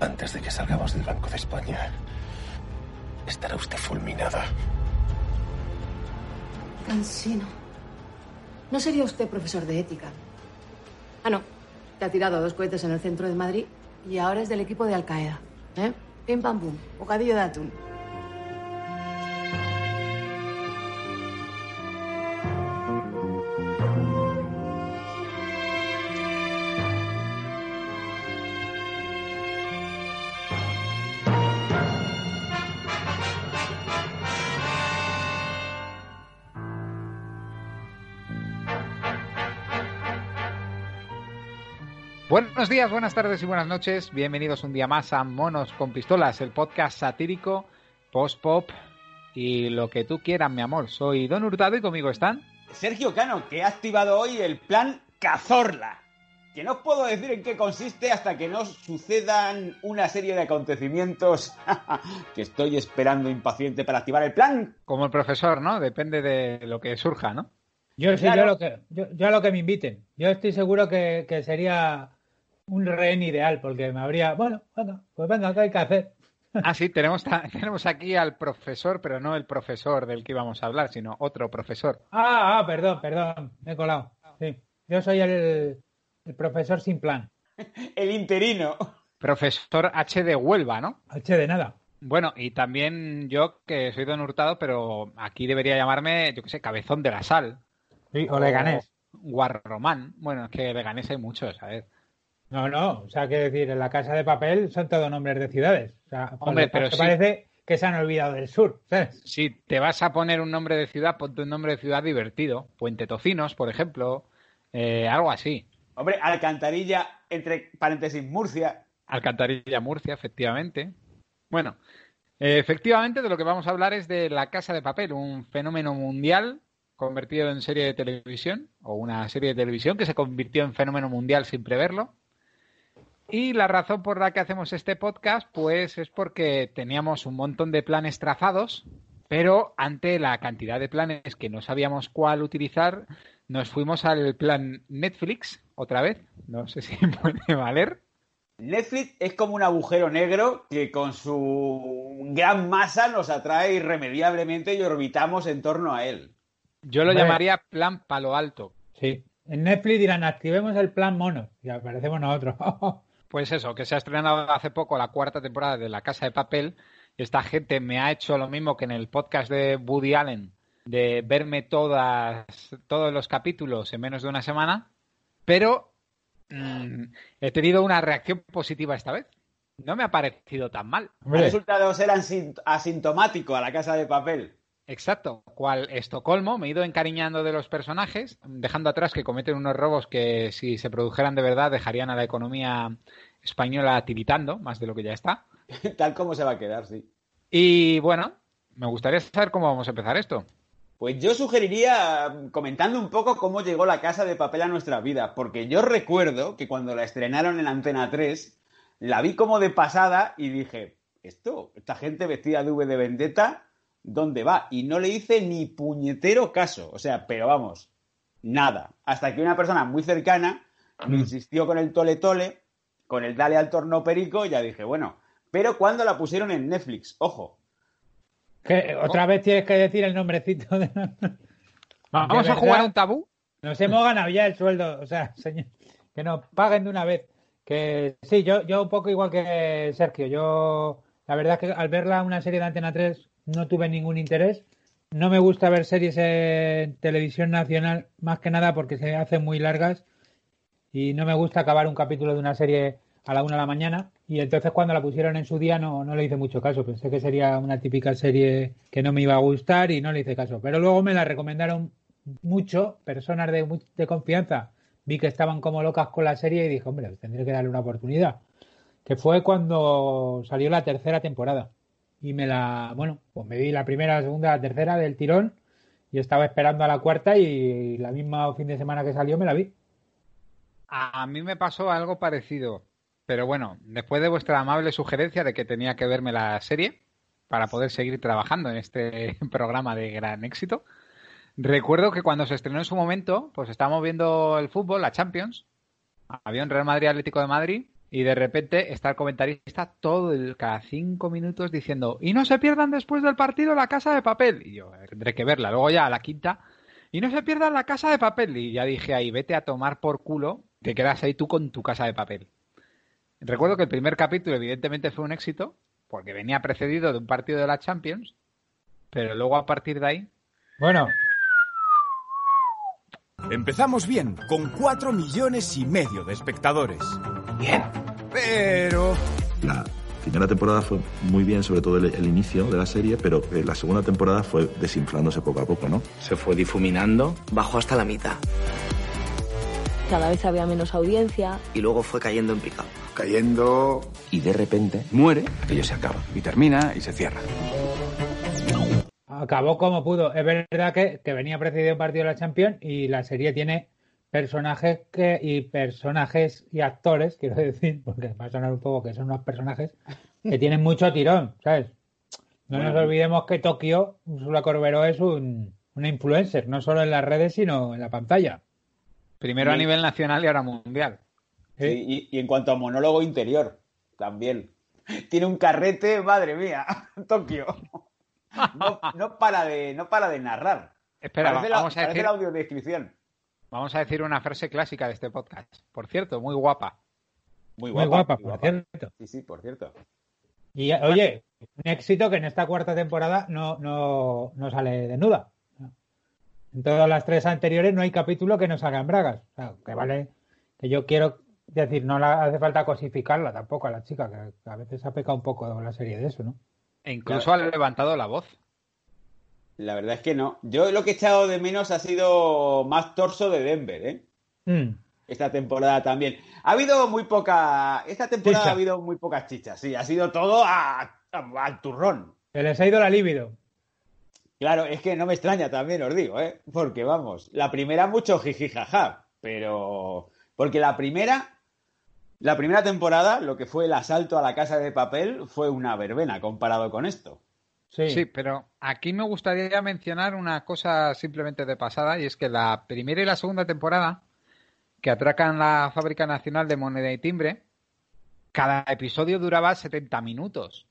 antes de que salgamos del Banco de España, estará usted fulminada. Cansino. ¿No sería usted profesor de ética? Ah, no. Te ha tirado dos cohetes en el centro de Madrid y ahora es del equipo de Al Qaeda. ¿Eh? Pim pam pum. Bocadillo de atún. Buenos días, buenas tardes y buenas noches. Bienvenidos un día más a Monos con Pistolas, el podcast satírico, post-pop y lo que tú quieras, mi amor. Soy Don Hurtado y conmigo están. Sergio Cano, que ha activado hoy el plan Cazorla. Que no os puedo decir en qué consiste hasta que no sucedan una serie de acontecimientos que estoy esperando impaciente para activar el plan. Como el profesor, ¿no? Depende de lo que surja, ¿no? Yo sí, yo, lo que, yo, a lo que me inviten. Yo estoy seguro que, que sería un rehén ideal, porque me habría, bueno, bueno, pues venga, ¿qué hay que hacer? Ah, sí, tenemos, tenemos aquí al profesor, pero no el profesor del que íbamos a hablar, sino otro profesor. Ah, ah perdón, perdón, me he colado. Sí, yo soy el, el profesor sin plan. el interino. Profesor H de Huelva, ¿no? H de nada. Bueno, y también yo, que soy don Hurtado, pero aquí debería llamarme, yo qué sé, Cabezón de la Sal. Sí, o, Leganés. Guarromán. Bueno, es que Leganés hay muchos, ¿sabes? No, no, o sea, quiero decir, en la casa de papel son todos nombres de ciudades. O sea, Hombre, pero parece que se han olvidado del sur, ¿sabes? Si te vas a poner un nombre de ciudad, ponte un nombre de ciudad divertido. Puente Tocinos, por ejemplo, eh, algo así. Hombre, Alcantarilla, entre paréntesis, Murcia. Alcantarilla, Murcia, efectivamente. Bueno, eh, efectivamente de lo que vamos a hablar es de La Casa de Papel, un fenómeno mundial convertido en serie de televisión, o una serie de televisión que se convirtió en fenómeno mundial sin preverlo. Y la razón por la que hacemos este podcast, pues es porque teníamos un montón de planes trazados, pero ante la cantidad de planes que no sabíamos cuál utilizar, nos fuimos al plan Netflix otra vez. No sé si puede valer. Netflix es como un agujero negro que con su gran masa nos atrae irremediablemente y orbitamos en torno a él. Yo lo llamaría plan palo alto. Sí. En Netflix dirán, activemos el plan mono y aparecemos nosotros. Pues eso, que se ha estrenado hace poco la cuarta temporada de La Casa de Papel. Esta gente me ha hecho lo mismo que en el podcast de Woody Allen, de verme todas, todos los capítulos en menos de una semana, pero mm, he tenido una reacción positiva esta vez. No me ha parecido tan mal. El resultado era asintomático a La Casa de Papel. Exacto, cual Estocolmo, me he ido encariñando de los personajes, dejando atrás que cometen unos robos que si se produjeran de verdad dejarían a la economía española tiritando, más de lo que ya está. Tal como se va a quedar, sí. Y bueno, me gustaría saber cómo vamos a empezar esto. Pues yo sugeriría comentando un poco cómo llegó la casa de papel a nuestra vida, porque yo recuerdo que cuando la estrenaron en Antena 3, la vi como de pasada y dije, esto, esta gente vestida de V de Vendetta, dónde va. Y no le hice ni puñetero caso. O sea, pero vamos, nada. Hasta que una persona muy cercana me mm. insistió con el tole tole, con el dale al torno perico, ya dije, bueno. Pero cuando la pusieron en Netflix, ojo. ¿Otra vez tienes que decir el nombrecito? De... ¿Vamos a jugar un tabú? Nos hemos ganado ya el sueldo. O sea, señor, que nos paguen de una vez. Que sí, yo, yo un poco igual que Sergio. Yo, la verdad es que al verla una serie de Antena 3 no tuve ningún interés. No me gusta ver series en televisión nacional, más que nada porque se hacen muy largas y no me gusta acabar un capítulo de una serie a la una de la mañana. Y entonces cuando la pusieron en su día no, no le hice mucho caso. Pensé que sería una típica serie que no me iba a gustar y no le hice caso. Pero luego me la recomendaron mucho, personas de, de confianza. Vi que estaban como locas con la serie y dije, hombre, tendré que darle una oportunidad. que fue cuando salió la tercera temporada. Y me la, bueno, pues me vi la primera, la segunda, la tercera del tirón y estaba esperando a la cuarta y la misma fin de semana que salió me la vi. A mí me pasó algo parecido, pero bueno, después de vuestra amable sugerencia de que tenía que verme la serie para poder seguir trabajando en este programa de gran éxito, recuerdo que cuando se estrenó en su momento, pues estábamos viendo el fútbol, la Champions, había un Real Madrid Atlético de Madrid y de repente está el comentarista todo el, cada cinco minutos diciendo y no se pierdan después del partido la casa de papel y yo tendré que verla. Luego ya a la quinta y no se pierdan la casa de papel y ya dije ahí vete a tomar por culo te quedas ahí tú con tu casa de papel recuerdo que el primer capítulo evidentemente fue un éxito porque venía precedido de un partido de la Champions pero luego a partir de ahí Bueno, Empezamos bien, con 4 millones y medio de espectadores. Bien. Pero... La primera temporada fue muy bien, sobre todo el, el inicio de la serie, pero eh, la segunda temporada fue desinflándose poco a poco, ¿no? Se fue difuminando, bajó hasta la mitad Cada vez había menos audiencia. y luego fue cayendo en picado. Cayendo y de repente muere, aquello se acaba. Y termina y se cierra. acabó como pudo. Es verdad que, que venía precedido un partido de la Champions y la serie tiene personajes que y personajes y actores, quiero decir, porque va a sonar un poco que son unos personajes que tienen mucho tirón, ¿sabes? No nos olvidemos que Tokio, Ursula Corberó es un, una influencer, no solo en las redes, sino en la pantalla. primero a nivel nacional y ahora mundial Sí, y, y en cuanto a monólogo interior, también. Tiene un carrete, madre mía, Tokio. No, no para de, no para de narrar. espera Parece la- vamos a parece decir la audiodescripción. Vamos a decir una frase clásica de este podcast por cierto muy guapa Muy Muy guapa. guapa, por cierto. Sí, sí, por cierto. Y oye, un éxito que en esta cuarta temporada no, no, no sale desnuda. En todas las tres anteriores no hay capítulo que no salga en bragas. O sea, que vale, que yo quiero decir, no la, hace falta cosificarla tampoco a la chica, que a veces ha pecado un poco la serie de eso, ¿no? e incluso ha levantado la voz La verdad es que no. Yo lo que he echado de menos ha sido más torso de Denver, ¿eh? Mm. Esta temporada también. Ha habido muy poca. Esta temporada Chicha. ha habido muy pocas chichas, sí. Ha sido todo a, a- al turrón. Se les ha ido la libido. Claro, es que no me extraña también, os digo, ¿eh? Porque vamos, la primera mucho jiji jaja, pero. Porque la primera. La primera temporada, lo que fue el asalto a la casa de papel, fue una verbena comparado con esto. Sí. Sí, pero aquí me gustaría mencionar una cosa simplemente de pasada, y es que la primera y la segunda temporada, que atracan la Fábrica Nacional de Moneda y Timbre, cada episodio duraba 70 minutos,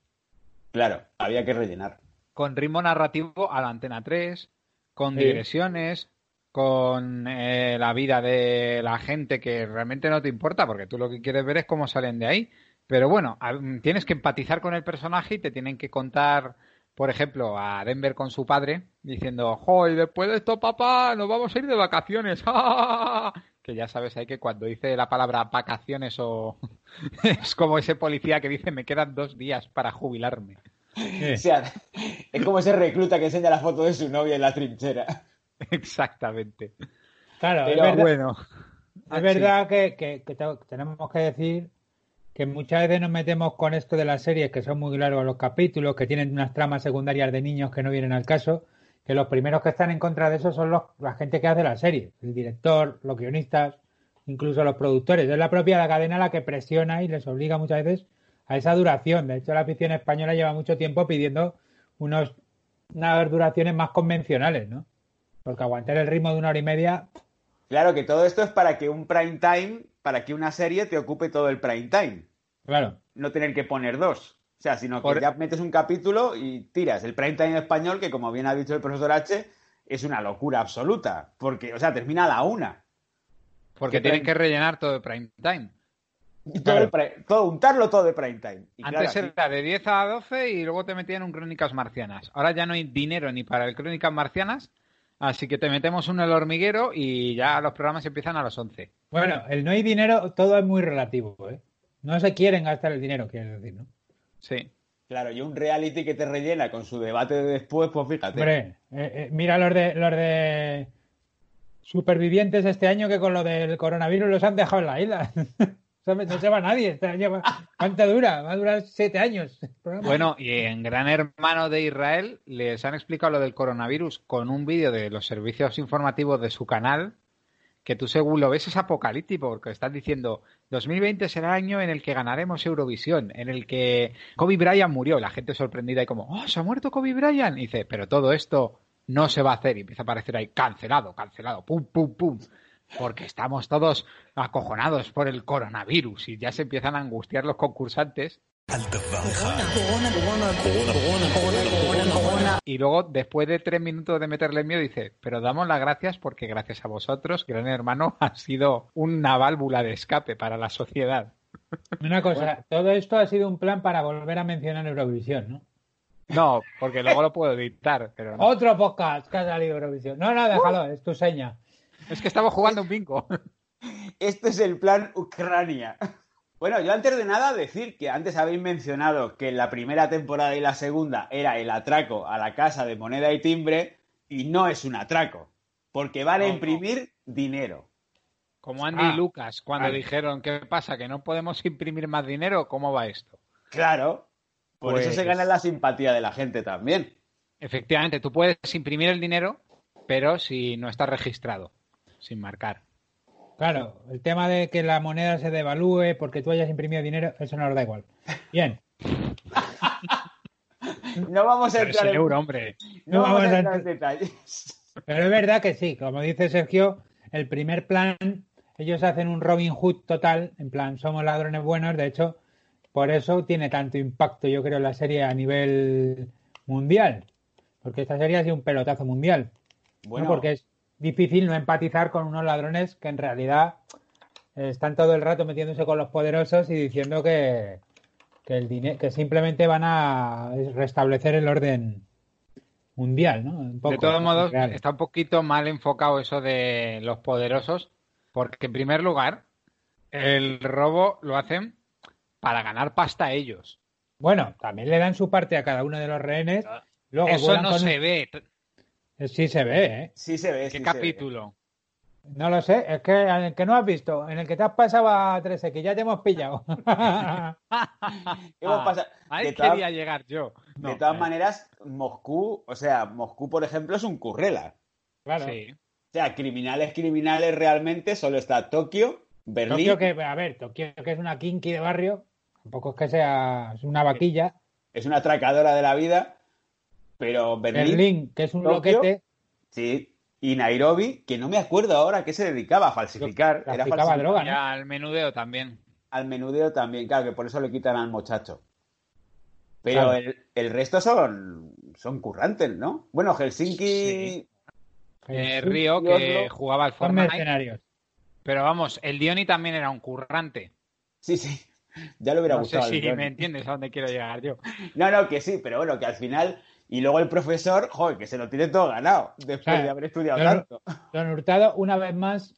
Claro, había que rellenar. con ritmo narrativo a la antena 3, con Sí. digresiones, con eh, la vida de la gente que realmente no te importa, porque tú lo que quieres ver es cómo salen de ahí. Pero bueno, tienes que empatizar con el personaje y te tienen que contar, por ejemplo, a Denver con su padre, diciendo, ¡jo! Y después de esto, papá, nos vamos a ir de vacaciones. que ya sabes ahí que cuando dice la palabra vacaciones o es como ese policía que dice, me quedan dos días para jubilarme. Sí. O sea, es como ese recluta que enseña la foto de su novia en la trinchera. Exactamente. Claro, Pero es verdad, Bueno. es verdad que, que- que te- tenemos que decir que muchas veces nos metemos con esto de las series que son muy largos los capítulos, que tienen unas tramas secundarias de niños que no vienen al caso, que los primeros que están en contra de eso son los, la gente que hace la serie, el director, los guionistas, incluso los productores. Es la propia cadena la que presiona y les obliga muchas veces a esa duración. De hecho, la afición española lleva mucho tiempo pidiendo unos, unas duraciones más convencionales, ¿no? Porque aguantar el ritmo de una hora y media, Claro que todo esto es para que un prime time, para que una serie te ocupe todo el prime time. Claro. No tener que poner dos. O sea, sino que Por- ya metes un capítulo y tiras. El prime time español, que como bien ha dicho el profesor H, es una locura absoluta. Porque, o sea, termina a la una. Porque ¿Qué tienen prime- que rellenar todo el prime time. Y todo, el todo untarlo todo de prime time. Y Antes era de 10 a 12 y luego te metían un Crónicas Marcianas. Ahora ya no hay dinero ni para el Crónicas Marcianas, así que te metemos uno en el hormiguero y ya los programas empiezan a las 11. Bueno, el no hay dinero, todo es muy relativo, ¿eh? No se quieren gastar el dinero, quiero decir, ¿no? Sí. Claro, y un reality que te rellena con su debate de después, pues fíjate. Hombre, eh, eh, mira los de los de supervivientes este año que con lo del coronavirus los han dejado en la isla. No se va nadie. ¿Cuánto dura? Va a durar siete años. Bueno, y en Gran Hermano de Israel les han explicado lo del coronavirus con un vídeo de los servicios informativos de su canal que tú según lo ves es apocalíptico, porque están diciendo 2020 será el año en el que ganaremos Eurovisión, en el que Kobe Bryant murió, la gente sorprendida y como, oh, se ha muerto Kobe Bryant, y dice, pero todo esto no se va a hacer, y empieza a aparecer ahí, cancelado, cancelado, pum, pum, pum, porque estamos todos acojonados por el coronavirus y ya se empiezan a angustiar los concursantes y luego, después de tres minutos de meterle miedo, dice, pero damos las gracias porque gracias a vosotros, Gran Hermano ha sido una válvula de escape para la sociedad. Una cosa, todo esto ha sido un plan para volver a mencionar Eurovisión, ¿no? No, porque luego lo puedo editar, pero Otro podcast que ha salido Eurovisión. No, no, déjalo, es tu seña. Es que estamos jugando un bingo. Este es el plan Ucrania. Bueno, yo antes de nada decir que antes habéis mencionado que la primera temporada y la segunda era el atraco a la casa de moneda y timbre y no es un atraco, porque van a imprimir dinero. Como Andy y ah, Lucas cuando dijeron, ¿qué pasa? ¿Que no podemos imprimir más dinero? ¿Cómo va esto? Claro, por eso se gana pues la simpatía de la gente también. Efectivamente, tú puedes imprimir el dinero, pero si no está registrado, sin marcar. Claro, el tema de que la moneda se devalúe porque tú hayas imprimido dinero, eso no nos da igual. Bien. no vamos a entrar en... euro, hombre. No, vamos, a entrar en detalles. Pero es verdad que sí, como dice Sergio, el primer plan, ellos hacen un Robin Hood total, en plan, somos ladrones buenos, de hecho, por eso tiene tanto impacto, yo creo, la serie a nivel mundial. Porque esta serie ha sido un pelotazo mundial. Bueno, porque es difícil no empatizar con unos ladrones que en realidad están todo el rato metiéndose con los poderosos y diciendo que, que el dinero que simplemente van a restablecer el orden mundial, ¿no? de todos modos, está un poquito mal enfocado eso de los poderosos, porque en primer lugar, el robo lo hacen para ganar pasta a ellos. Bueno, también le dan su parte a cada uno de los rehenes. Luego eso no se ve. Sí se ve, ¿eh? Sí se ve. ¿Qué capítulo? No lo sé, es que en el que no has visto, en el que te has pasado a 13, que ya te hemos pillado. hemos pasado. Ahí quería llegar yo. de todas maneras, Moscú, o sea, Moscú, por ejemplo, es un currela. Claro. Sí. O sea, criminales, criminales realmente solo está Tokio, Berlín. Tokio que, a ver, Tokio que es una kinky de barrio, tampoco es que sea es una vaquilla. Es una atracadora de la vida. Pero Berlín, Berlín que es un loquete. Sí, y Nairobi, que no me acuerdo ahora qué se dedicaba a falsificar. Era falsificaba droga, ¿no? al menudeo también. Al menudeo también, claro, que por eso le quitan al muchacho. Pero el, resto son, son currantes, ¿no? Bueno, Helsinki. Eh, Río, que jugaba al Fortnite. Pero vamos, el Dioni también era un currante. Sí, sí. Ya lo hubiera no gustado. Sé si me entiendes a dónde quiero llegar yo. No, no, que sí, pero bueno, que al final y luego el profesor, joder, que se lo tiene todo ganado después de haber estudiado tanto. Don Hurtado, una vez más,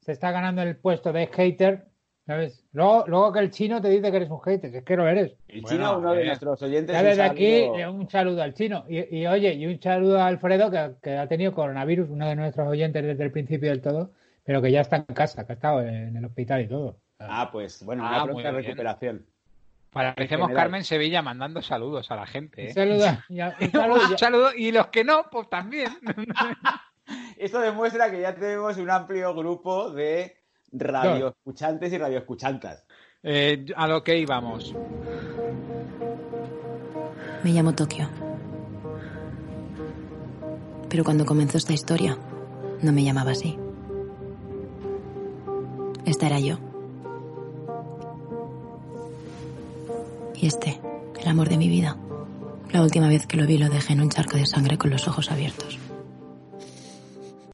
se está ganando el puesto de hater, ¿sabes? Luego, luego que el chino te dice que eres un hater, es que lo eres. El chino, uno de eh, nuestros oyentes. Ya desde aquí, un saludo al chino. Y, oye, y un saludo a Alfredo, que, ha tenido coronavirus, uno de nuestros oyentes desde el principio del todo, pero que ya está en casa, que ha estado en el hospital y todo. Ah, pues bueno, una ah, pronta recuperación. Parecemos Carmen Sevilla mandando saludos a la gente. ¿eh? Saluda, saludo, y los que no, pues también. Esto demuestra que ya tenemos un amplio grupo de radioescuchantes y radioescuchantas. Eh, a lo que íbamos. Me llamo Tokio. Pero cuando comenzó esta historia, no me llamaba así. Esta era yo. Y este, el amor de mi vida. La última vez que lo vi lo dejé en un charco de sangre con los ojos abiertos.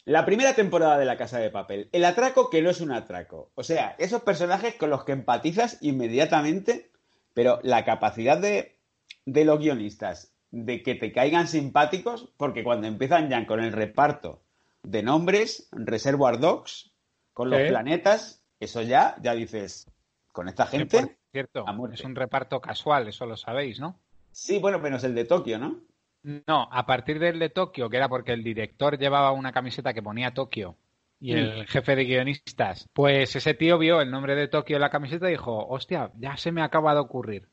La primera temporada de La Casa de Papel. El atraco que no es un atraco. O sea, esos personajes con los que empatizas inmediatamente, pero la capacidad de, de los guionistas de que te caigan simpáticos, porque cuando empiezan ya con el reparto de nombres, Reservoir Dogs, con los planetas, eso ya, ya dices, con esta gente. Cierto, es un reparto casual, eso lo sabéis, ¿no? Sí, bueno, menos el de Tokio, ¿no? No, a partir del de Tokio, que era porque el director llevaba una camiseta que ponía Tokio y el jefe de guionistas. Pues ese tío vio el nombre de Tokio en la camiseta y dijo, hostia, ya se me acaba de ocurrir.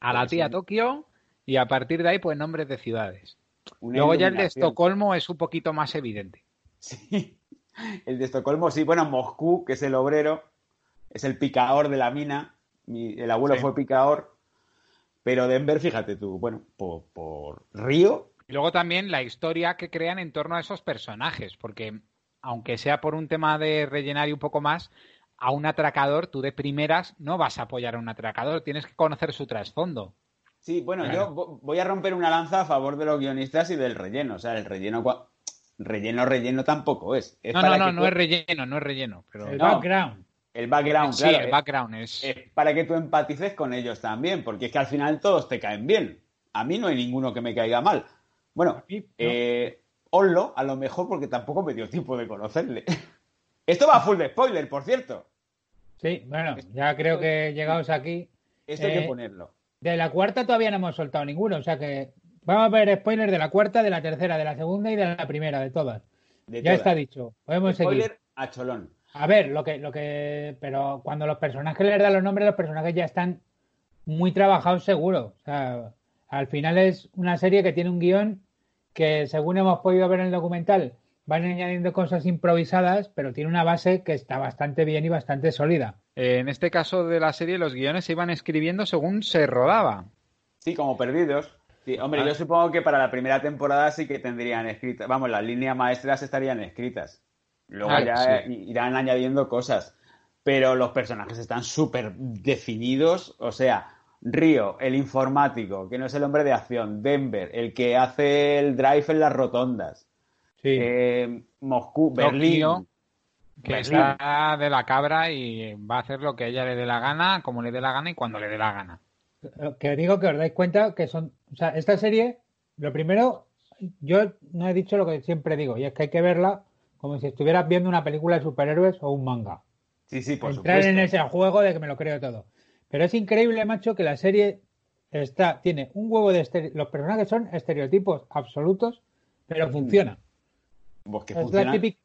A la Pues tía. Tokio y a partir de ahí, pues nombres de ciudades. Una Luego ya el de. Estocolmo es un poquito más evidente. Sí. El de Estocolmo, sí. Bueno, Moscú, que es el obrero, es el picador de la mina. Mi- el abuelo Sí. fue picador. Pero Denver, fíjate tú, bueno, por, por Río, Y luego también la historia que crean en torno a esos personajes, porque aunque sea por un tema de rellenar y un poco más, a un atracador tú de primeras no vas a apoyar a un atracador, tienes que conocer su trasfondo. Sí, bueno, Claro. yo vo- voy a romper una lanza a favor de los guionistas y del relleno. O sea, el relleno, relleno, relleno tampoco es. Es No, para no, no, que no es relleno, no es relleno, pero El No. background. El background, sí, claro. el background es es para que tú empatices con ellos también, porque es que al final todos te caen bien. A mí no hay ninguno que me caiga mal. Bueno, mí no. eh, Onlo, a lo mejor porque tampoco me dio tiempo de conocerle. Esto va full de spoiler, por cierto. Sí, bueno, ya creo que llegados aquí. Esto hay que Eh, ponerlo. De la cuarta todavía no hemos soltado ninguno, o sea que vamos a ver spoilers de la cuarta, de la tercera, de la segunda y de la primera, de todas. De ya todas. está dicho. Podemos seguir. Spoiler a cholón. A ver, lo que, lo que, pero cuando los personajes les dan los nombres, los personajes ya están muy trabajados seguro. O sea, al final es una serie que tiene un guion que, según hemos podido ver en el documental, van añadiendo cosas improvisadas, pero tiene una base que está bastante bien y bastante sólida. Eh, en este caso de la serie, los guiones se iban escribiendo según se rodaba. Sí, como perdidos. Sí, hombre, Ah. yo supongo que para la primera temporada sí que tendrían escritas. Vamos, las líneas maestras estarían escritas. Luego Ah, ya sí. eh, irán añadiendo cosas. Pero los personajes están súper definidos. O sea, Río, el informático, que no es el hombre de acción. Denver, el que hace el drive en las rotondas. Sí. Eh, Moscú, Tokio, Berlín. Que Berlín. está de la cabra y va a hacer lo que a ella le dé la gana, como le dé la gana y cuando le dé la gana. que digo que os dais cuenta que son, o sea, esta serie, lo primero, yo no he dicho lo que siempre digo, y es que hay que verla como si estuvieras viendo una película de superhéroes o un manga. Sí, sí, por Entrar supuesto. en ese juego de que me lo creo todo. Pero es increíble, macho, que la serie está, tiene un huevo de estere- los personajes son estereotipos absolutos, pero funciona. Pues que Es la funciona. típica,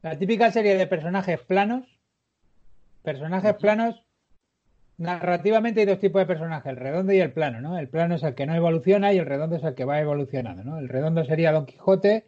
la típica serie de personajes planos. Personajes planos. Narrativamente hay dos tipos de personajes, el redondo y el plano, ¿no? El plano es el que no evoluciona y el redondo es el que va evolucionando, ¿no? El redondo sería Don Quijote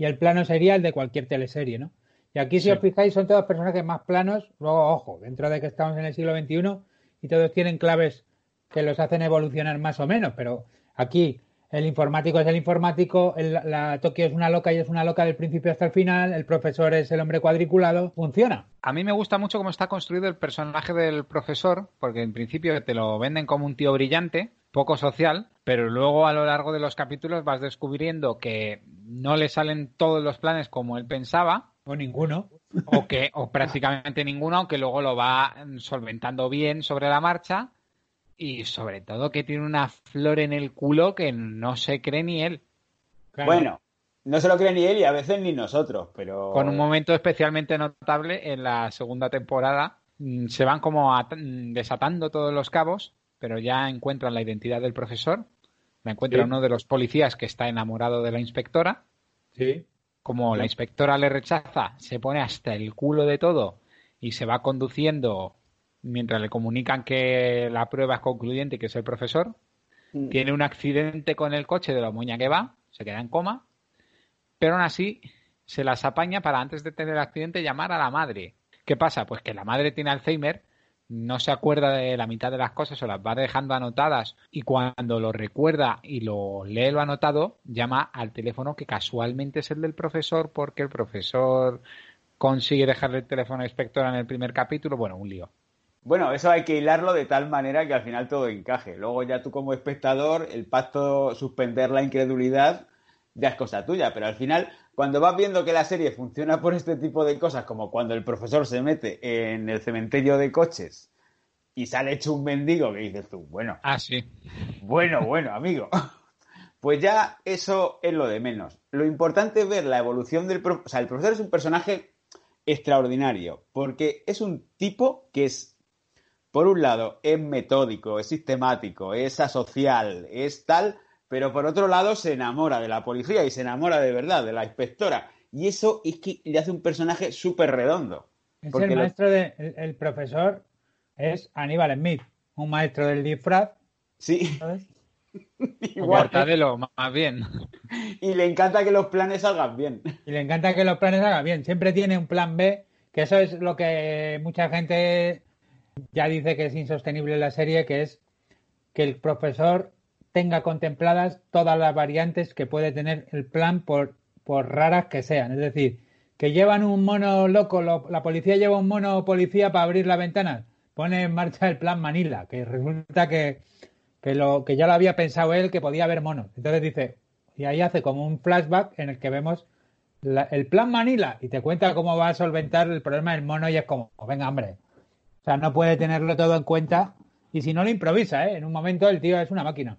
y el plano sería el de cualquier teleserie, ¿no? Y aquí, si Sí. os fijáis, son todos personajes más planos. Luego, ojo, dentro de que estamos en el siglo XXI y todos tienen claves que los hacen evolucionar más o menos, pero aquí el informático es el informático, el- la Tokio es una loca y es una loca del principio hasta el final, el profesor es el hombre cuadriculado, funciona. A mí me gusta mucho cómo está construido el personaje del profesor, porque en principio te lo venden como un tío brillante, poco social, pero luego a lo largo de los capítulos vas descubriendo que no le salen todos los planes como él pensaba, O ninguno. o que o prácticamente ninguno, aunque luego lo va solventando bien sobre la marcha y sobre todo que tiene una flor en el culo que no se cree ni él. Claro. Bueno, no se lo cree ni él y a veces ni nosotros, pero. Con un momento especialmente notable en la segunda temporada. Mm, Se van como mm, desatando todos los cabos, pero ya encuentran la identidad del profesor. La encuentra Sí. uno de los policías que está enamorado de la inspectora. Sí. Como la inspectora le rechaza, se pone hasta el culo de todo y se va conduciendo mientras le comunican que la prueba es concluyente y que es el profesor. Mm. Tiene un accidente con el coche de la muña que va, se queda en coma, pero aún así se las apaña para antes de tener el accidente llamar a la madre. ¿Qué pasa? Pues que la madre tiene Alzheimer, no se acuerda de la mitad de las cosas o las va dejando anotadas y cuando lo recuerda y lo lee lo anotado, llama al teléfono que casualmente es el del profesor porque el profesor consigue dejarle el teléfono a inspectora en el primer capítulo. Bueno, un lío. Bueno, eso hay que hilarlo de tal manera que al final todo encaje. Luego ya tú como espectador, el pacto, suspender la incredulidad, ya es cosa tuya. Pero al final, cuando vas viendo que la serie funciona por este tipo de cosas, como cuando el profesor se mete en el cementerio de coches y sale hecho un mendigo que dices tú, bueno, Ah, sí. bueno, bueno, amigo. Pues ya eso es lo de menos. Lo importante es ver la evolución del profesor. O sea, el profesor es un personaje extraordinario, porque es un tipo que es, por un lado, es metódico, es sistemático, es asocial, es tal, pero por otro lado se enamora de la policía y se enamora de verdad de la inspectora. Y eso es que le hace un personaje súper redondo. Es Porque el lo- maestro de. El, el profesor es Aníbal Smith, un maestro del disfraz. Sí, ¿sabes? igual. Mortadelo, más bien. Y le encanta que los planes salgan bien. Y le encanta que los planes hagan bien. Siempre tiene un plan B, que eso es lo que mucha gente ya dice que es insostenible en la serie, que es que el profesor tenga contempladas todas las variantes que puede tener el plan por, por raras que sean. Es decir, que llevan un mono loco, lo- la policía lleva un mono policía para abrir la ventana, pone en marcha el plan Manila, que resulta que, que, lo, que ya lo había pensado él, que podía haber monos. Entonces dice, y ahí hace como un flashback en el que vemos la- el plan Manila y te cuenta cómo va a solventar el problema del mono y es como, venga, hombre. O sea, no puede tenerlo todo en cuenta y si no lo improvisa, ¿eh? En un momento el tío es una máquina.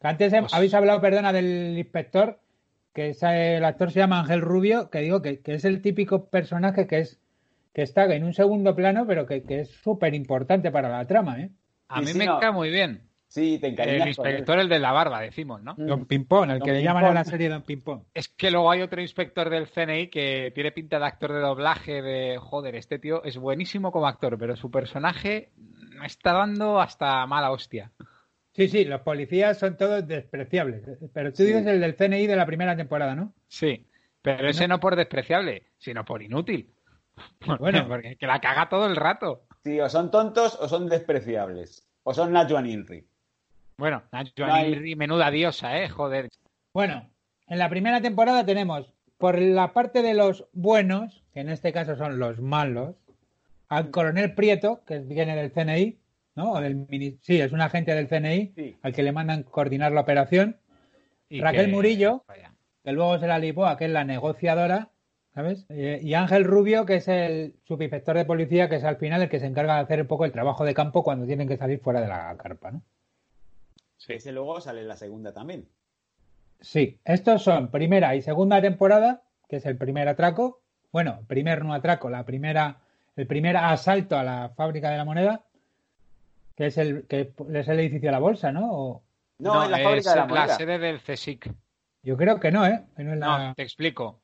Que Antes he- Pues- habéis hablado, perdona, del inspector, que es, el actor se llama Ángel Rubio, que digo que, que es el típico personaje que es que está en un segundo plano, pero que, que es súper importante para la trama, ¿eh? A mí sí, me no. cae muy bien. Sí, te encariñas El con él. inspector, el de la barba, decimos, ¿no? Don Pimpón, el Don que le llaman en la serie Don Pimpón. Es que luego hay otro inspector del CNI que tiene pinta de actor de doblaje, de joder, este tío es buenísimo como actor, pero su personaje me está dando hasta mala hostia. Sí, sí, los policías son todos despreciables. Pero tú Sí. dices el del CNI de la primera temporada, ¿no? Sí, pero ese no por despreciable, sino por inútil. Bueno. porque que la caga todo el rato. Sí, o son tontos o son despreciables. O son Nacho Inri. Bueno, Nacho No hay- Anilri, menuda diosa, ¿eh? Joder. Bueno, en la primera temporada tenemos, por la parte de los buenos, que en este caso son los malos, al coronel Prieto, que viene del CNI, ¿no? O del mini- Sí, es un agente del CNI, Sí. al que le mandan coordinar la operación. Y Raquel que- Murillo. Vaya. que luego será Lisboa, que es la negociadora, ¿sabes? Eh, Y Ángel Rubio, que es el subinspector de policía, que es al final el que se encarga de hacer un poco el trabajo de campo cuando tienen que salir fuera de la carpa, ¿no? Ese luego sale en la segunda también. Sí, estos son primera y segunda temporada, que es el primer atraco, bueno, primer no atraco, la primera, el primer asalto a la fábrica de la moneda, que es el que es el edificio de la bolsa, ¿no? O- No, en la fábrica de la moneda. sede del CSIC. yo creo que no, ¿eh? Que no la- te explico.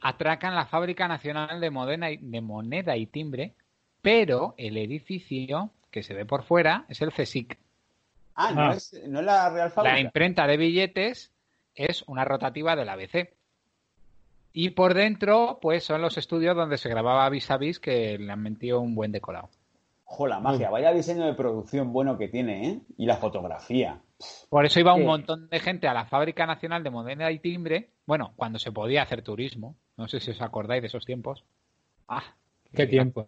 Atracan la Fábrica Nacional de Moneda, y, de Moneda y Timbre, pero el edificio que se ve por fuera es el CSIC. Ah, no, Ah. Es, no es la Real La Fábrica. imprenta de billetes es una rotativa del ABC. Y por dentro, pues son los estudios donde se grababa vis a vis que le han metido un buen decorado. Ojo, la magia. Vaya diseño de producción bueno que tiene, ¿eh? Y la fotografía. Por eso iba un Sí. montón de gente a la Fábrica Nacional de Moneda y Timbre, bueno, cuando se podía hacer turismo. No sé si os acordáis de esos tiempos. Ah, ¿Qué tiempos?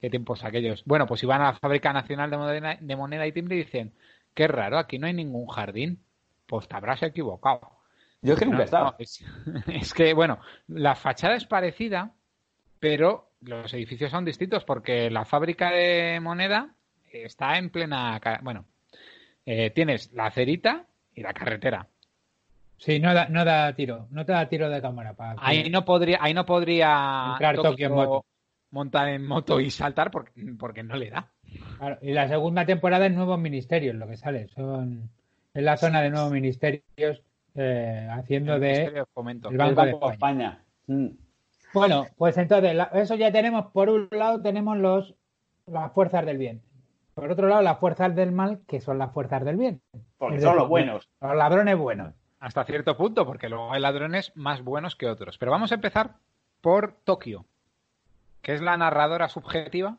qué tiempos aquellos. Bueno, pues iban a la Fábrica Nacional de Moneda, de Moneda y Timbre y dicen, qué raro, aquí no hay ningún jardín. Pues te habrás equivocado. Yo es que nunca he No, estado. no, es, es que, bueno, la fachada es parecida, pero los edificios son distintos porque la fábrica de moneda está en plena... Bueno, eh, tienes la acerita y la carretera. Sí, no da, no da tiro, no te da tiro de cámara para Ahí no podría, ahí no podría Entrar Tokio en moto. montar en moto y saltar porque, porque no le da. Claro, y la segunda temporada es nuevos ministerios, lo que sale. Son es la zona de nuevos ministerios eh, haciendo El de Ministerio de Fomento. el El Banco de Banco de España. España. Mm. Bueno, pues entonces, la- eso ya tenemos, por un lado tenemos los las fuerzas del bien. Por otro lado, las fuerzas del mal, que son las fuerzas del bien. Porque son los buenos. Los ladrones buenos. Hasta cierto punto, porque luego hay ladrones más buenos que otros. Pero vamos a empezar por Tokio, que es la narradora subjetiva.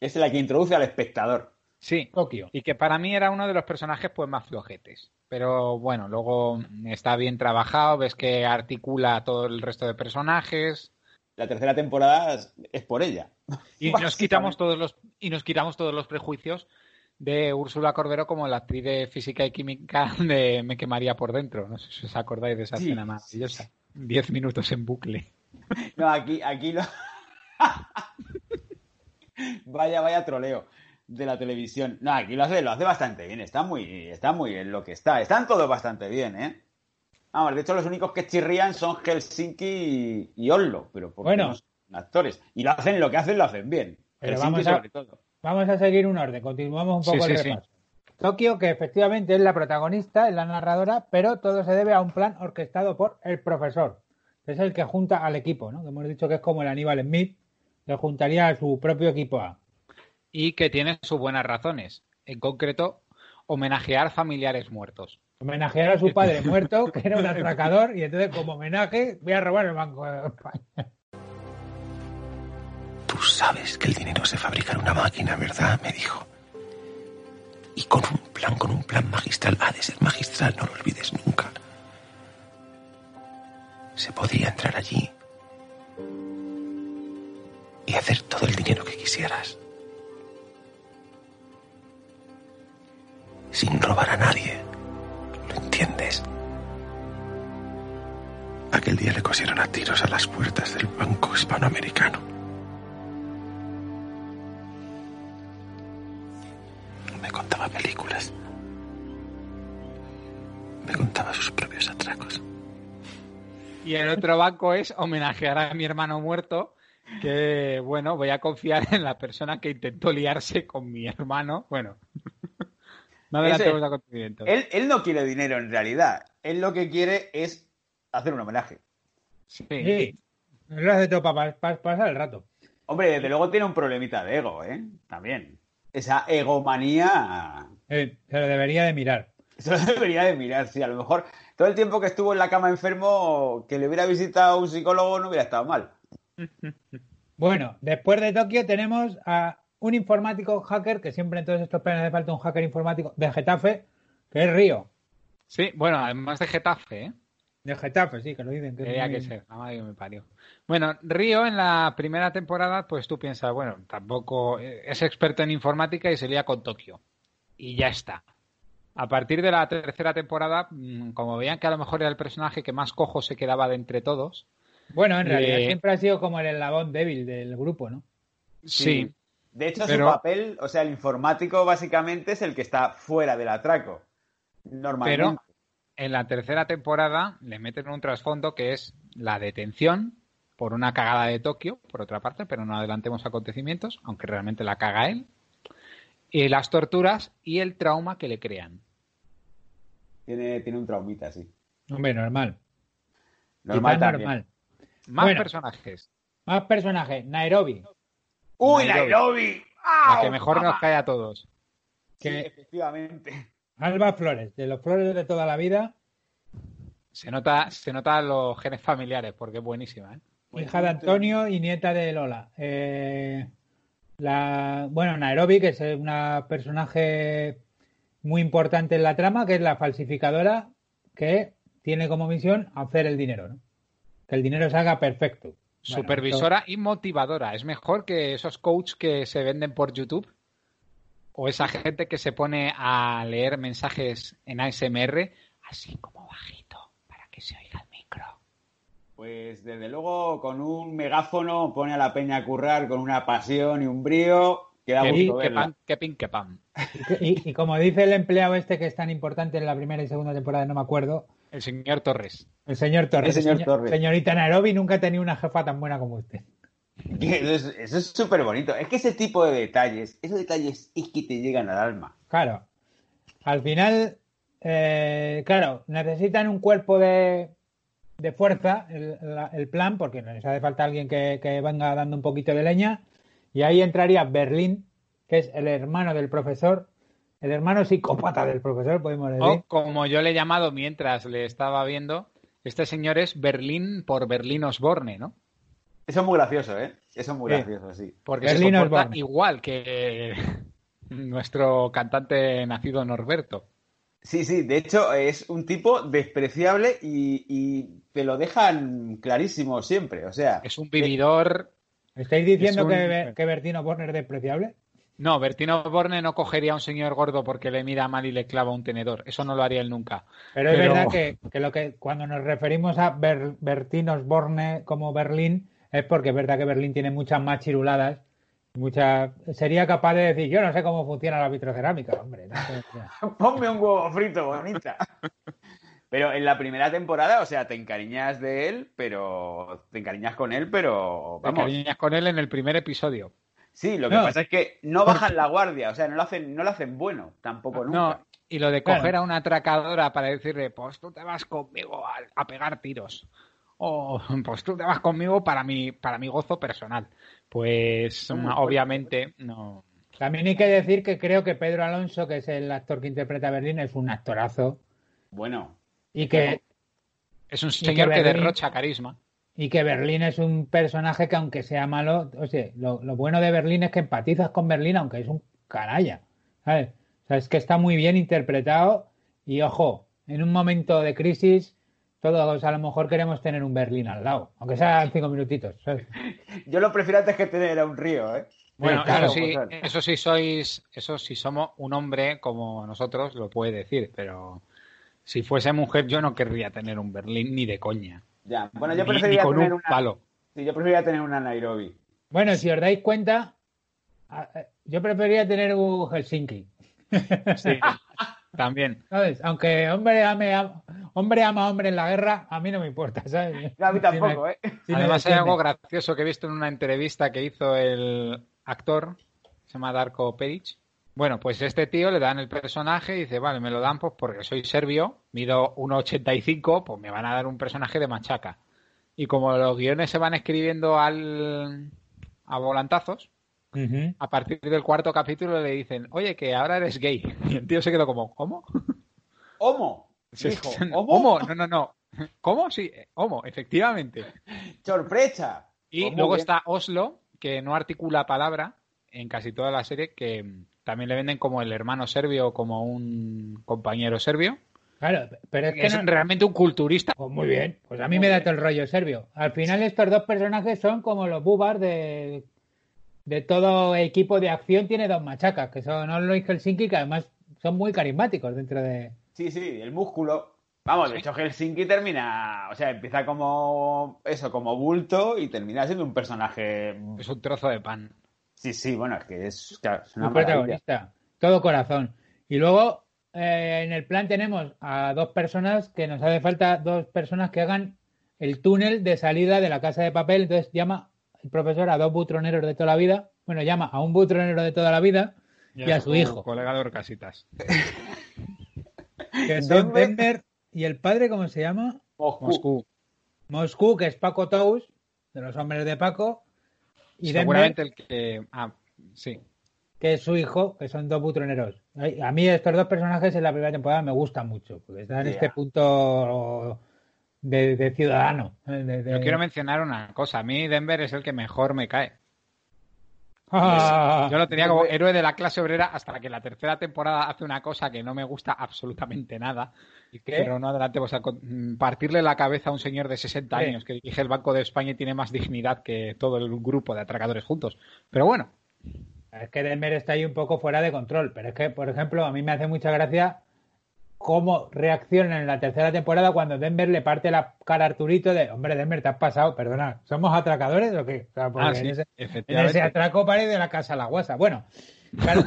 Es la que introduce al espectador. Sí, Tokio. y que para mí era uno de los personajes pues más flojetes. Pero bueno, luego está bien trabajado, ves que articula todo el resto de personajes La tercera temporada es- por ella. y nos quitamos todos los y nos quitamos todos los prejuicios de Úrsula Cordero como la actriz de física y química de Me quemaría por dentro. No sé si os acordáis de esa Sí. escena maravillosa. Diez minutos en bucle. No, aquí, aquí lo. vaya, vaya troleo de la televisión. No, aquí lo hace, lo hace bastante bien. Está muy, está muy bien lo que está. Están todos bastante bien, ¿eh? Vamos, de hecho, los únicos que chirrían son Helsinki y, y Oslo, pero porque Bueno. no son actores. Y lo hacen, lo que hacen, lo hacen bien. Pero Helsinki vamos a- sobre todo. Vamos a seguir un orden, continuamos un Sí, poco el sí, sí. repaso. Tokio, que efectivamente es la protagonista, es la narradora, pero todo se debe a un plan orquestado por el profesor, es el que junta al equipo, ¿no? Que hemos dicho que es como el Aníbal Smith, que juntaría a su propio equipo A. Y que tiene sus buenas razones. En concreto, homenajear familiares muertos. Homenajear a su padre muerto, que era un atracador, y entonces como homenaje voy a robar el Banco de España. Tú sabes que el dinero se fabrica en una máquina, ¿verdad? Me dijo. Y con un plan, con un plan magistral, ha de ser magistral, no lo olvides nunca. Se podría entrar allí y hacer todo el dinero que quisieras. Sin robar a nadie. ¿Lo entiendes? Aquel día le cosieron a tiros a las puertas del Banco Hispanoamericano. Me contaba películas. Me contaba sus propios atracos. Y el otro banco es homenajear a mi hermano muerto, que bueno, voy a confiar en la persona que intentó liarse con mi hermano. Bueno, no adelantemos acontecimientos. Él, él no quiere dinero en realidad. Él lo que quiere es hacer un homenaje. Sí. Sí, lo hace todo para pasar el rato. Hombre, desde luego tiene un problemita de ego, ¿eh? También. Esa egomanía. Eh, se lo debería de mirar. Eso lo debería de mirar, sí. A lo mejor todo el tiempo que estuvo en la cama enfermo, que le hubiera visitado un psicólogo no hubiera estado mal. Bueno, después de Tokio tenemos a un informático hacker, que siempre en todos estos planes hace falta un hacker informático de Getafe, que es Río. Sí, bueno, además de Getafe, ¿eh? De Getafe, sí, que lo dicen. Que Tenía muy- que ser, la madre que me parió. Bueno, Río en la primera temporada, pues tú piensas, bueno, tampoco eh, es experto en informática y se lía con Tokio. Y ya está. A partir de la tercera temporada, mm, como veían que a lo mejor era el personaje que más cojo se quedaba de entre todos, Bueno, en realidad Eh, siempre ha sido como el eslabón débil del grupo, ¿no? sí, De hecho, Pero- su papel, o sea, el informático básicamente es el que está fuera del atraco. Normalmente. pero en la tercera temporada le meten un trasfondo que es la detención por una cagada de Tokio, por otra parte, pero no adelantemos acontecimientos, aunque realmente la caga él, y las torturas y el trauma que le crean. Tiene, tiene un traumita, sí. Hombre, normal. Normal. Más Bueno. personajes. Más personajes. Nairobi. ¡Uy, Nairobi. Nairobi! La que mejor nos cae a todos. Sí, que- efectivamente. Alba Flores, de los Flores de toda la vida. Se nota, se nota los genes familiares, porque es buenísima, ¿eh? Hija de Antonio y nieta de Lola. Eh, la, bueno, Nairobi, que es una personaje muy importante en la trama, que es la falsificadora que tiene como misión hacer el dinero, ¿no? Que el dinero salga perfecto. Bueno, Supervisora y motivadora. Es mejor que esos coaches que se venden por YouTube o esa gente que se pone a leer mensajes en ASMR así como bajito para que se oiga el micro. Pues desde luego con un megáfono pone a la peña a currar con una pasión y un brío que da Que gusto que verla. pan, que pin, que esto- y, y como dice el empleado este que es tan importante en la primera y segunda temporada, no me acuerdo, El señor Torres. el señor Torres. El señor Señor- Torres. Señorita Nairobi nunca ha tenido una jefa tan buena como usted. Eso es- súper bonito. Es que ese tipo de detalles, esos detalles es que te llegan al alma. Claro. Al final, eh, claro, necesitan un cuerpo de, de fuerza, el, la- el plan, porque les hace falta alguien que, que venga dando un poquito de leña. Y ahí entraría Berlín, que es el hermano del profesor, el hermano psicópata del profesor, podemos decir. O como yo le he llamado mientras le estaba viendo, este señor es Berlín por Berlín Osborne, ¿no? Eso es muy gracioso, ¿eh? Eso es muy Sí. gracioso, sí. Porque Berlín se comporta Osborne. igual que nuestro cantante nacido Norberto. Sí, sí, de hecho es un tipo despreciable y, y te lo dejan clarísimo siempre. O sea, Es un vividor. ¿Estáis diciendo es un- que, que Bertino Borner es despreciable? No, Bertino Osborne no cogería a un señor gordo porque le mira mal y le clava un tenedor. Eso no lo haría él nunca. Pero es verdad que, que lo que cuando nos referimos a Ber, Osborne como Berlín es porque es verdad que Berlín tiene muchas más chiruladas, muchas sería capaz de decir yo no sé cómo funciona la vitrocerámica, hombre. no sé, ponme un huevo frito, bonita. Pero en la primera temporada, o sea, te encariñas de él, pero te encariñas con él, pero Te vamos. cariñas con él en el primer episodio. Sí, lo que No. pasa es que no bajan la guardia, o sea, no lo hacen, no lo hacen bueno, tampoco nunca. No, y lo de Claro. coger a una atracadora para decirle, pues tú te vas conmigo a, a pegar tiros. o pues tú te vas conmigo para mi, para mi gozo personal. Pues obviamente no. También hay que decir que creo que Pedro Alonso, que es el actor que interpreta a Berlín, es un actorazo. Bueno. Y que. Es un señor que, derrocha carisma. Y que Berlín es un personaje que, aunque sea malo, o sea, lo, lo, bueno de Berlín es que empatizas con Berlín, aunque es un canalla. ¿Sabes? O sea, es que está muy bien interpretado. Y ojo, en un momento de crisis, todos a lo mejor queremos tener un Berlín al lado, aunque sean cinco minutitos. Yo lo prefiero antes que tener a un río, ¿eh? Bueno, eso, sí, eso sí sois, eso sí somos un hombre como nosotros, lo puede decir, pero si fuese mujer yo no querría tener un Berlín ni de coña. Ya, bueno, yo preferiría tener un palo. Sí, yo preferiría tener una Nairobi. Bueno, si os dais cuenta, yo preferiría tener un Helsinki. Sí, también. ¿Sabes? Aunque hombre ame, hombre ama hombre en la guerra, a mí no me importa, ¿sabes? A mí tampoco, ¿eh? Además hay algo gracioso que he visto en una entrevista que hizo el actor, se llama Darko Peric. Bueno, pues este tío le dan el personaje y dice, vale, me lo dan pues porque soy serbio, mido 1,85, pues me van a dar un personaje de machaca. Y como los guiones se van escribiendo al a volantazos, a partir del cuarto capítulo le dicen, oye, que ahora eres gay. Y el tío se quedó como, ¿cómo? ¿Homo? Dijo, ¿Homo? No, no, no. ¿Cómo? Sí, homo, efectivamente. Sorpresa. Y luego está Oslo, que no articula palabra en casi toda la serie, que también le venden como el hermano serbio o como un compañero serbio. Claro, pero es que es realmente un culturista. Pues muy bien, pues a mí me da todo el rollo serbio. Al final estos dos personajes son como los bubars de, de todo equipo de acción tiene dos machacas, que son Oslo y Helsinki, que además son muy carismáticos dentro de... Sí, sí, el músculo. Vamos, de hecho Helsinki termina, o sea, empieza como eso, como bulto y termina siendo un personaje. Es un trozo de pan. Sí, sí, bueno, es que es, una un protagonista, todo corazón. Y luego eh, en el plan tenemos a dos personas que nos hace falta dos personas que hagan el túnel de salida de la casa de papel. Entonces llama el profesor a dos butroneros de toda la vida. Bueno, llama a un butronero de toda la vida y, a, su, hijo. Colega de Orcasitas. que son Denver ¿Y el padre cómo se llama? Moscú. Moscú, que es Paco Tous, de los hombres de Paco. Y Seguramente el que. Ah, sí. Que es su hijo, que son dos butroneros. A mí estos dos personajes en la primera temporada me gustan mucho, porque están en este punto de, ciudadano. Yo quiero mencionar una cosa. A mí Denver es el que mejor me cae. Yo lo tenía como héroe de la clase obrera hasta que la tercera temporada hace una cosa que no me gusta absolutamente nada. Pero no adelante, o sea, mm, partirle la cabeza a un señor de 60 años que dirige el Banco de España y tiene más dignidad que todo el grupo de atracadores juntos. Pero bueno. Es que Denver está ahí un poco fuera de control. Pero es que, por ejemplo, a mí me hace mucha gracia cómo reacciona en la tercera temporada cuando Denver le parte la cara a Arturito de, hombre, Denver, te has pasado, perdona, ¿somos atracadores o qué? O ah, en, ese, atraco paré de la casa a la guasa. Bueno, claro,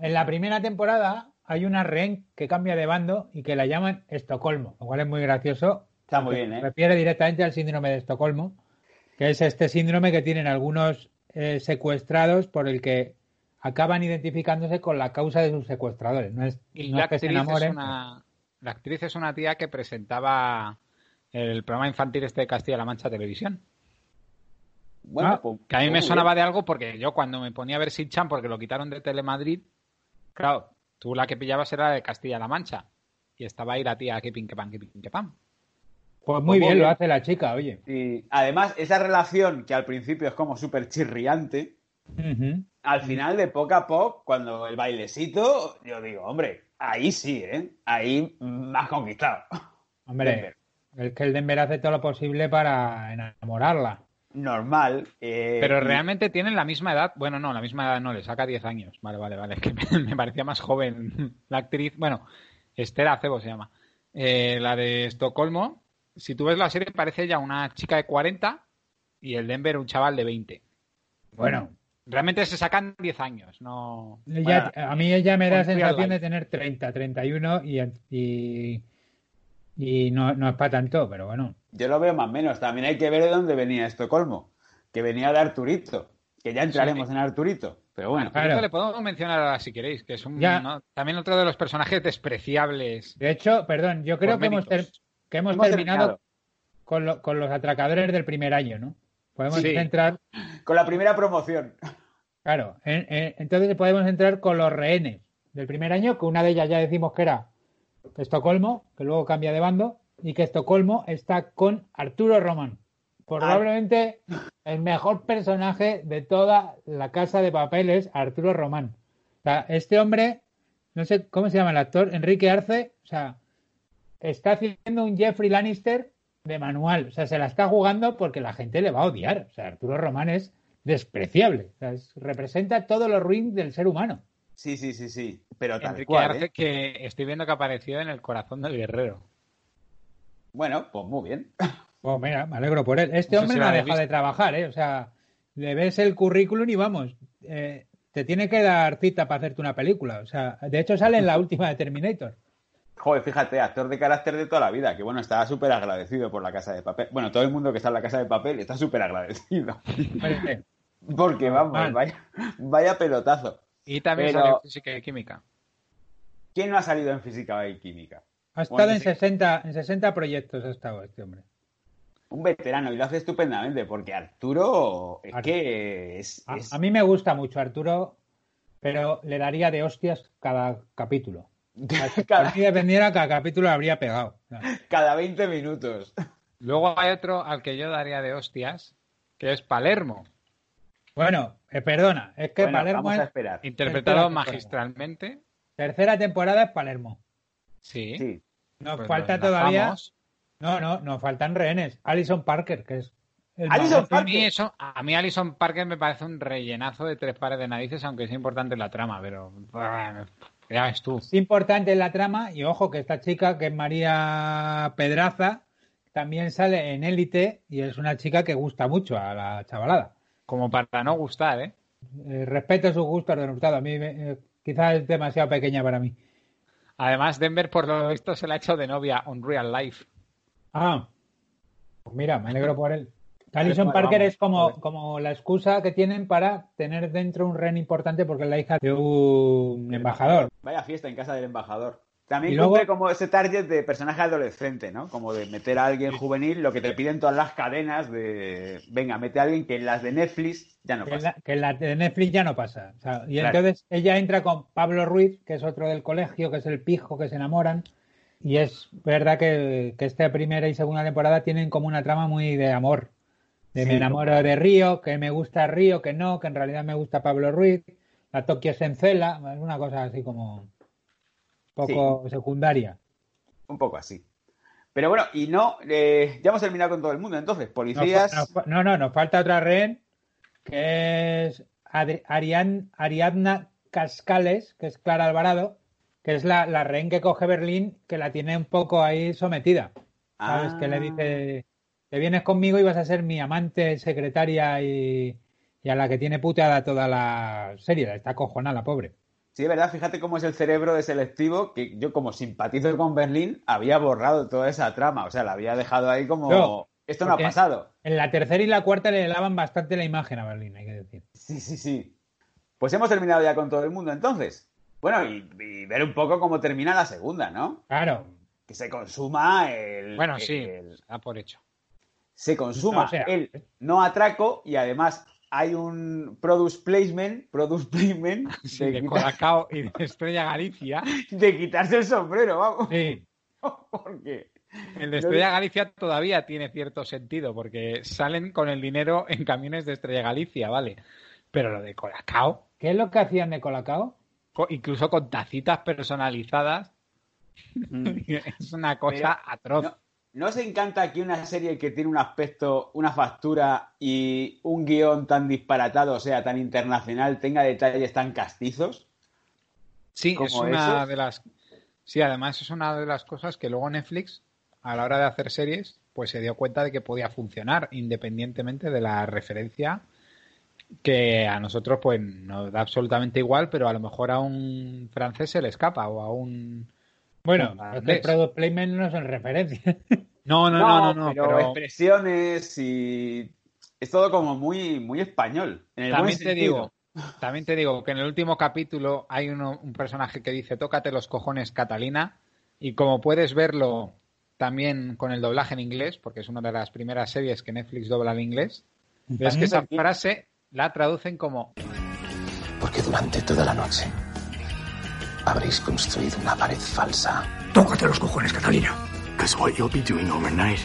en la primera temporada hay una rehén que cambia de bando y que la llaman Estocolmo, lo cual es muy gracioso. Está muy bien, ¿eh? Refiere directamente al síndrome de Estocolmo, que es este síndrome que tienen algunos eh, secuestrados por el que acaban identificándose con la causa de sus secuestradores. No es, la, actriz Es una, la actriz es una tía que presentaba el programa infantil este de Castilla-La Mancha Televisión. Bueno, ah, pues, que a mí me sonaba de algo porque yo cuando me ponía a ver Sinchan porque lo quitaron de Telemadrid, claro, tú la que pillabas era de Castilla-La Mancha y estaba ahí la tía que pin que pan, que pin que pan. Pues muy pues bien, lo hace la chica, oye. Y además, esa relación que al principio es como súper chirriante, al final, de poco a poco, cuando el bailecito, yo digo, hombre, ahí sí, ¿eh? Ahí más conquistado. Hombre, el que el Denver hace todo lo posible para enamorarla. Normal. Eh, Pero realmente tienen la misma edad. Bueno, no, la misma edad no, le saca 10 años. Vale, vale, vale. Es que me, parecía más joven la actriz. Bueno, Esther Acebo se llama. Eh, la de Estocolmo. Si tú ves la serie, parece ya una chica de 40 y el Denver un chaval de 20. Bueno, Realmente se sacan 10 años, no... a mí ella me da la sensación de tener 30, 31 y, y, y no, no es para tanto, pero bueno. Yo lo veo más o menos. También hay que ver de dónde venía Estocolmo, que venía de Arturito, que ya entraremos en Arturito. Pero bueno, claro. le podemos mencionar ahora si queréis, que es un, también otro de los personajes despreciables. De hecho, perdón, yo creo que hemos, que hemos, terminado con, lo- con los atracadores del primer año, ¿no? Podemos Sí. entrar, Con la primera promoción. claro, en- en- entonces podemos entrar con los rehenes del primer año, que una de ellas ya decimos que era Estocolmo, que luego cambia de bando, y que Estocolmo está con Arturo Román. Probablemente el mejor personaje de toda la casa de papel es Arturo Román. O sea, este hombre, no sé cómo se llama el actor, Enrique Arce, o sea, está haciendo un Jeffrey Lannister de manual. O sea, se la está jugando porque la gente le va a odiar. O sea, Arturo Román es despreciable. O sea, es- representa todo lo ruin del ser humano. Sí, sí, sí, sí. Pero tal Enrique cual, Arce, ¿eh? que estoy viendo que apareció en el corazón del guerrero. Bueno, pues muy bien. Pues mira, me alegro por él. Este No hombre si no ha dejado de trabajar, ¿eh? O sea, le ves el currículum y vamos, eh, te tiene que dar cita para hacerte una película. O sea, de hecho sale en la última de Terminator. Joder, fíjate, actor de carácter de toda la vida, que bueno, estaba súper agradecido por la casa de papel. Bueno, todo el mundo que está en la casa de papel está súper agradecido. Porque vamos, vaya, vaya pelotazo. Y también Pero- salió física y química. ¿Quién no ha salido en física y química? Ha estado Bueno, en sí. 60, en 60 proyectos, ha estado este hombre. Un veterano y lo hace estupendamente, porque Arturo es que es, A, es- a mí me gusta mucho Arturo, pero le daría de hostias cada capítulo. Si Cada- mí dependiera, cada capítulo habría pegado. Cada 20 minutos. Luego hay otro al que yo daría de hostias, que es Palermo, Bueno, eh, perdona, es que Bueno, Palermo vamos a es esperar. interpretado Tercera temporada. magistralmente. tercera temporada es Palermo. Sí. Sí. Nos Pues falta nos todavía. No, no, nos faltan rehenes. Alison Parker, que es. el Alison magote. A mí, eso, a mí Alison Parker me parece un rellenazo de tres pares de narices, aunque es importante la trama, pero ya ves tú. Es importante en la trama, y ojo que esta chica, que es María Pedraza, también sale en Élite y es una chica que gusta mucho a la chavalada. Como para no gustar, ¿eh? Eh, respeto sus gustos de gustado. A mí eh, quizás es demasiado pequeña para mí. Además, Denver, por lo visto, se la ha hecho de novia on real life. Ah, pues mira, me alegro por él. Alison Parker vamos, es como, como la excusa que tienen para tener dentro un ren importante porque es la hija de un embajador. Vaya fiesta en casa del embajador. También luego- cumple como ese target de personaje adolescente, ¿no? Como de meter a alguien juvenil, lo que te piden todas las cadenas de, venga, mete a alguien que en las de Netflix ya no que, pasa. la, que en la de Netflix ya no pasa. O sea, y Claro. entonces ella entra con Pablo Ruiz, que es otro del colegio, que es el pijo, que se enamoran. Y es verdad que, que esta primera y segunda temporada tienen como una trama muy de amor. De me enamoro de Río, que me gusta Río, que no, que en realidad me gusta Pablo Ruiz. La Tokio Sencela, es una cosa así como poco secundaria. Un poco así. Pero bueno, y no, eh, ya hemos terminado con todo el mundo, entonces, policías... fa- no, no, nos falta otra rehén, que es Adri- Arian- Ariadna Cascales, que es Clara Alvarado, que es la, la rehén que coge Berlín, que la tiene un poco ahí sometida. ¿Sabes? Ah. Que le dice, te vienes conmigo y vas a ser mi amante, secretaria y, y a la que tiene puteada toda la serie. Está cojonada, la pobre. Sí, es verdad, fíjate cómo es el cerebro de selectivo, que yo como simpatizo con Berlín, había borrado toda esa trama, o sea, la había dejado ahí como... No, Esto no ha pasado. En la tercera y la cuarta le lavan bastante la imagen a Berlín, hay que decir. Sí, sí, sí. Pues hemos terminado ya con todo el mundo entonces. Bueno, y, y ver un poco cómo termina la segunda, ¿no? Claro, Que se consuma el... Bueno, sí, el- da por hecho. Se consuma O sea, el no atraco y además hay un produce placement, produce placement Sí, de, de quitar- Colacao y de Estrella Galicia. de quitarse el sombrero, vamos. sí. Porque El de Estrella Galicia todavía tiene cierto sentido, porque salen con el dinero en camiones de Estrella Galicia, ¿vale? Pero lo de Colacao, ¿Qué es lo que hacían de Colacao? co- incluso con tacitas personalizadas, es una cosa Pero, atroz. ¿no, ¿no os encanta aquí una serie que tiene un aspecto, una factura y un guion tan disparatado, o sea, tan internacional, tenga detalles tan castizos? Sí, es una esos. de las. Sí, además es una de las cosas que luego Netflix, a la hora de hacer series, pues se dio cuenta de que podía funcionar independientemente de la referencia que a nosotros pues nos da absolutamente igual, pero a lo mejor a un francés se le escapa o a un Bueno, inglés. product placement no son referencias. No, no, no, no, no, pero, pero, expresiones y es todo como muy, muy español. En el buen también te digo, también te digo que en el último capítulo hay uno- un personaje que dice tócate los cojones Catalina y como puedes verlo también con el doblaje en inglés, porque es una de las primeras series que Netflix dobla en inglés. Es que esa frase la traducen como Porque durante toda la noche habréis construido una pared falsa. Tócate los cojones, Catalina. Because what you'll be doing overnight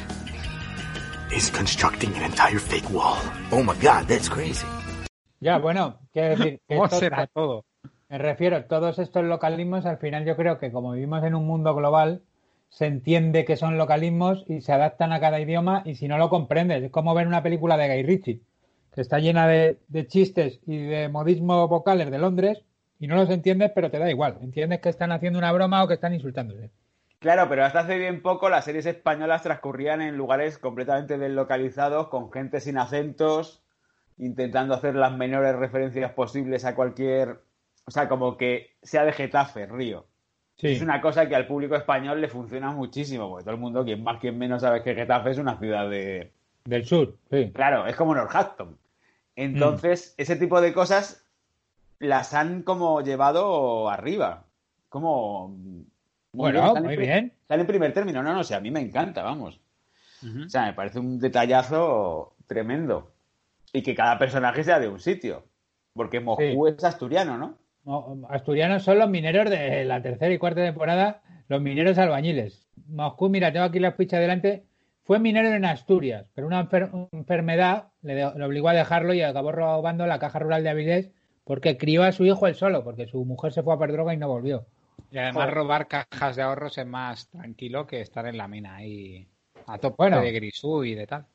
is constructing an entire fake wall. Oh my god, that's crazy. Ya, bueno, quiero decir que ¿Cómo esto- será todo? Me refiero, todos estos localismos, al final yo creo que como vivimos en un mundo global, se entiende que son localismos y se adaptan a cada idioma y si no lo comprendes, es como ver una película de Guy Ritchie, que está llena de, de chistes y de modismos vocales de Londres y no los entiendes, pero te da igual. Entiendes que están haciendo una broma o que están insultándose. Claro, pero hasta hace bien poco las series españolas transcurrían en lugares completamente deslocalizados, con gente sin acentos, intentando hacer las menores referencias posibles a cualquier... O sea, como que sea de Getafe, Río. Sí. Es una cosa que al público español le funciona muchísimo, porque todo el mundo, quien más, quien menos, sabe que Getafe es una ciudad de... Del sur, sí. Claro, es como Northampton. Entonces, ese tipo de cosas las han como llevado arriba. Como... Bueno, muy bien. Está en primer término. No, no, o sea, a mí me encanta, vamos. O sea, me parece un detallazo tremendo. Y que cada personaje sea de un sitio. Porque Moscú es asturiano, ¿no? No, Asturianos son los mineros de la tercera y cuarta temporada, los mineros albañiles. Moscú, mira, tengo aquí la ficha delante. Fue minero en Asturias, pero una enfer- enfermedad le, le obligó a dejarlo y acabó robando la caja rural de Avilés porque crió a su hijo él solo, porque su mujer se fue a por droga y no volvió. Y además Joder. robar cajas de ahorros es más tranquilo que estar en la mina ahí a tope Bueno. de grisú y de tal.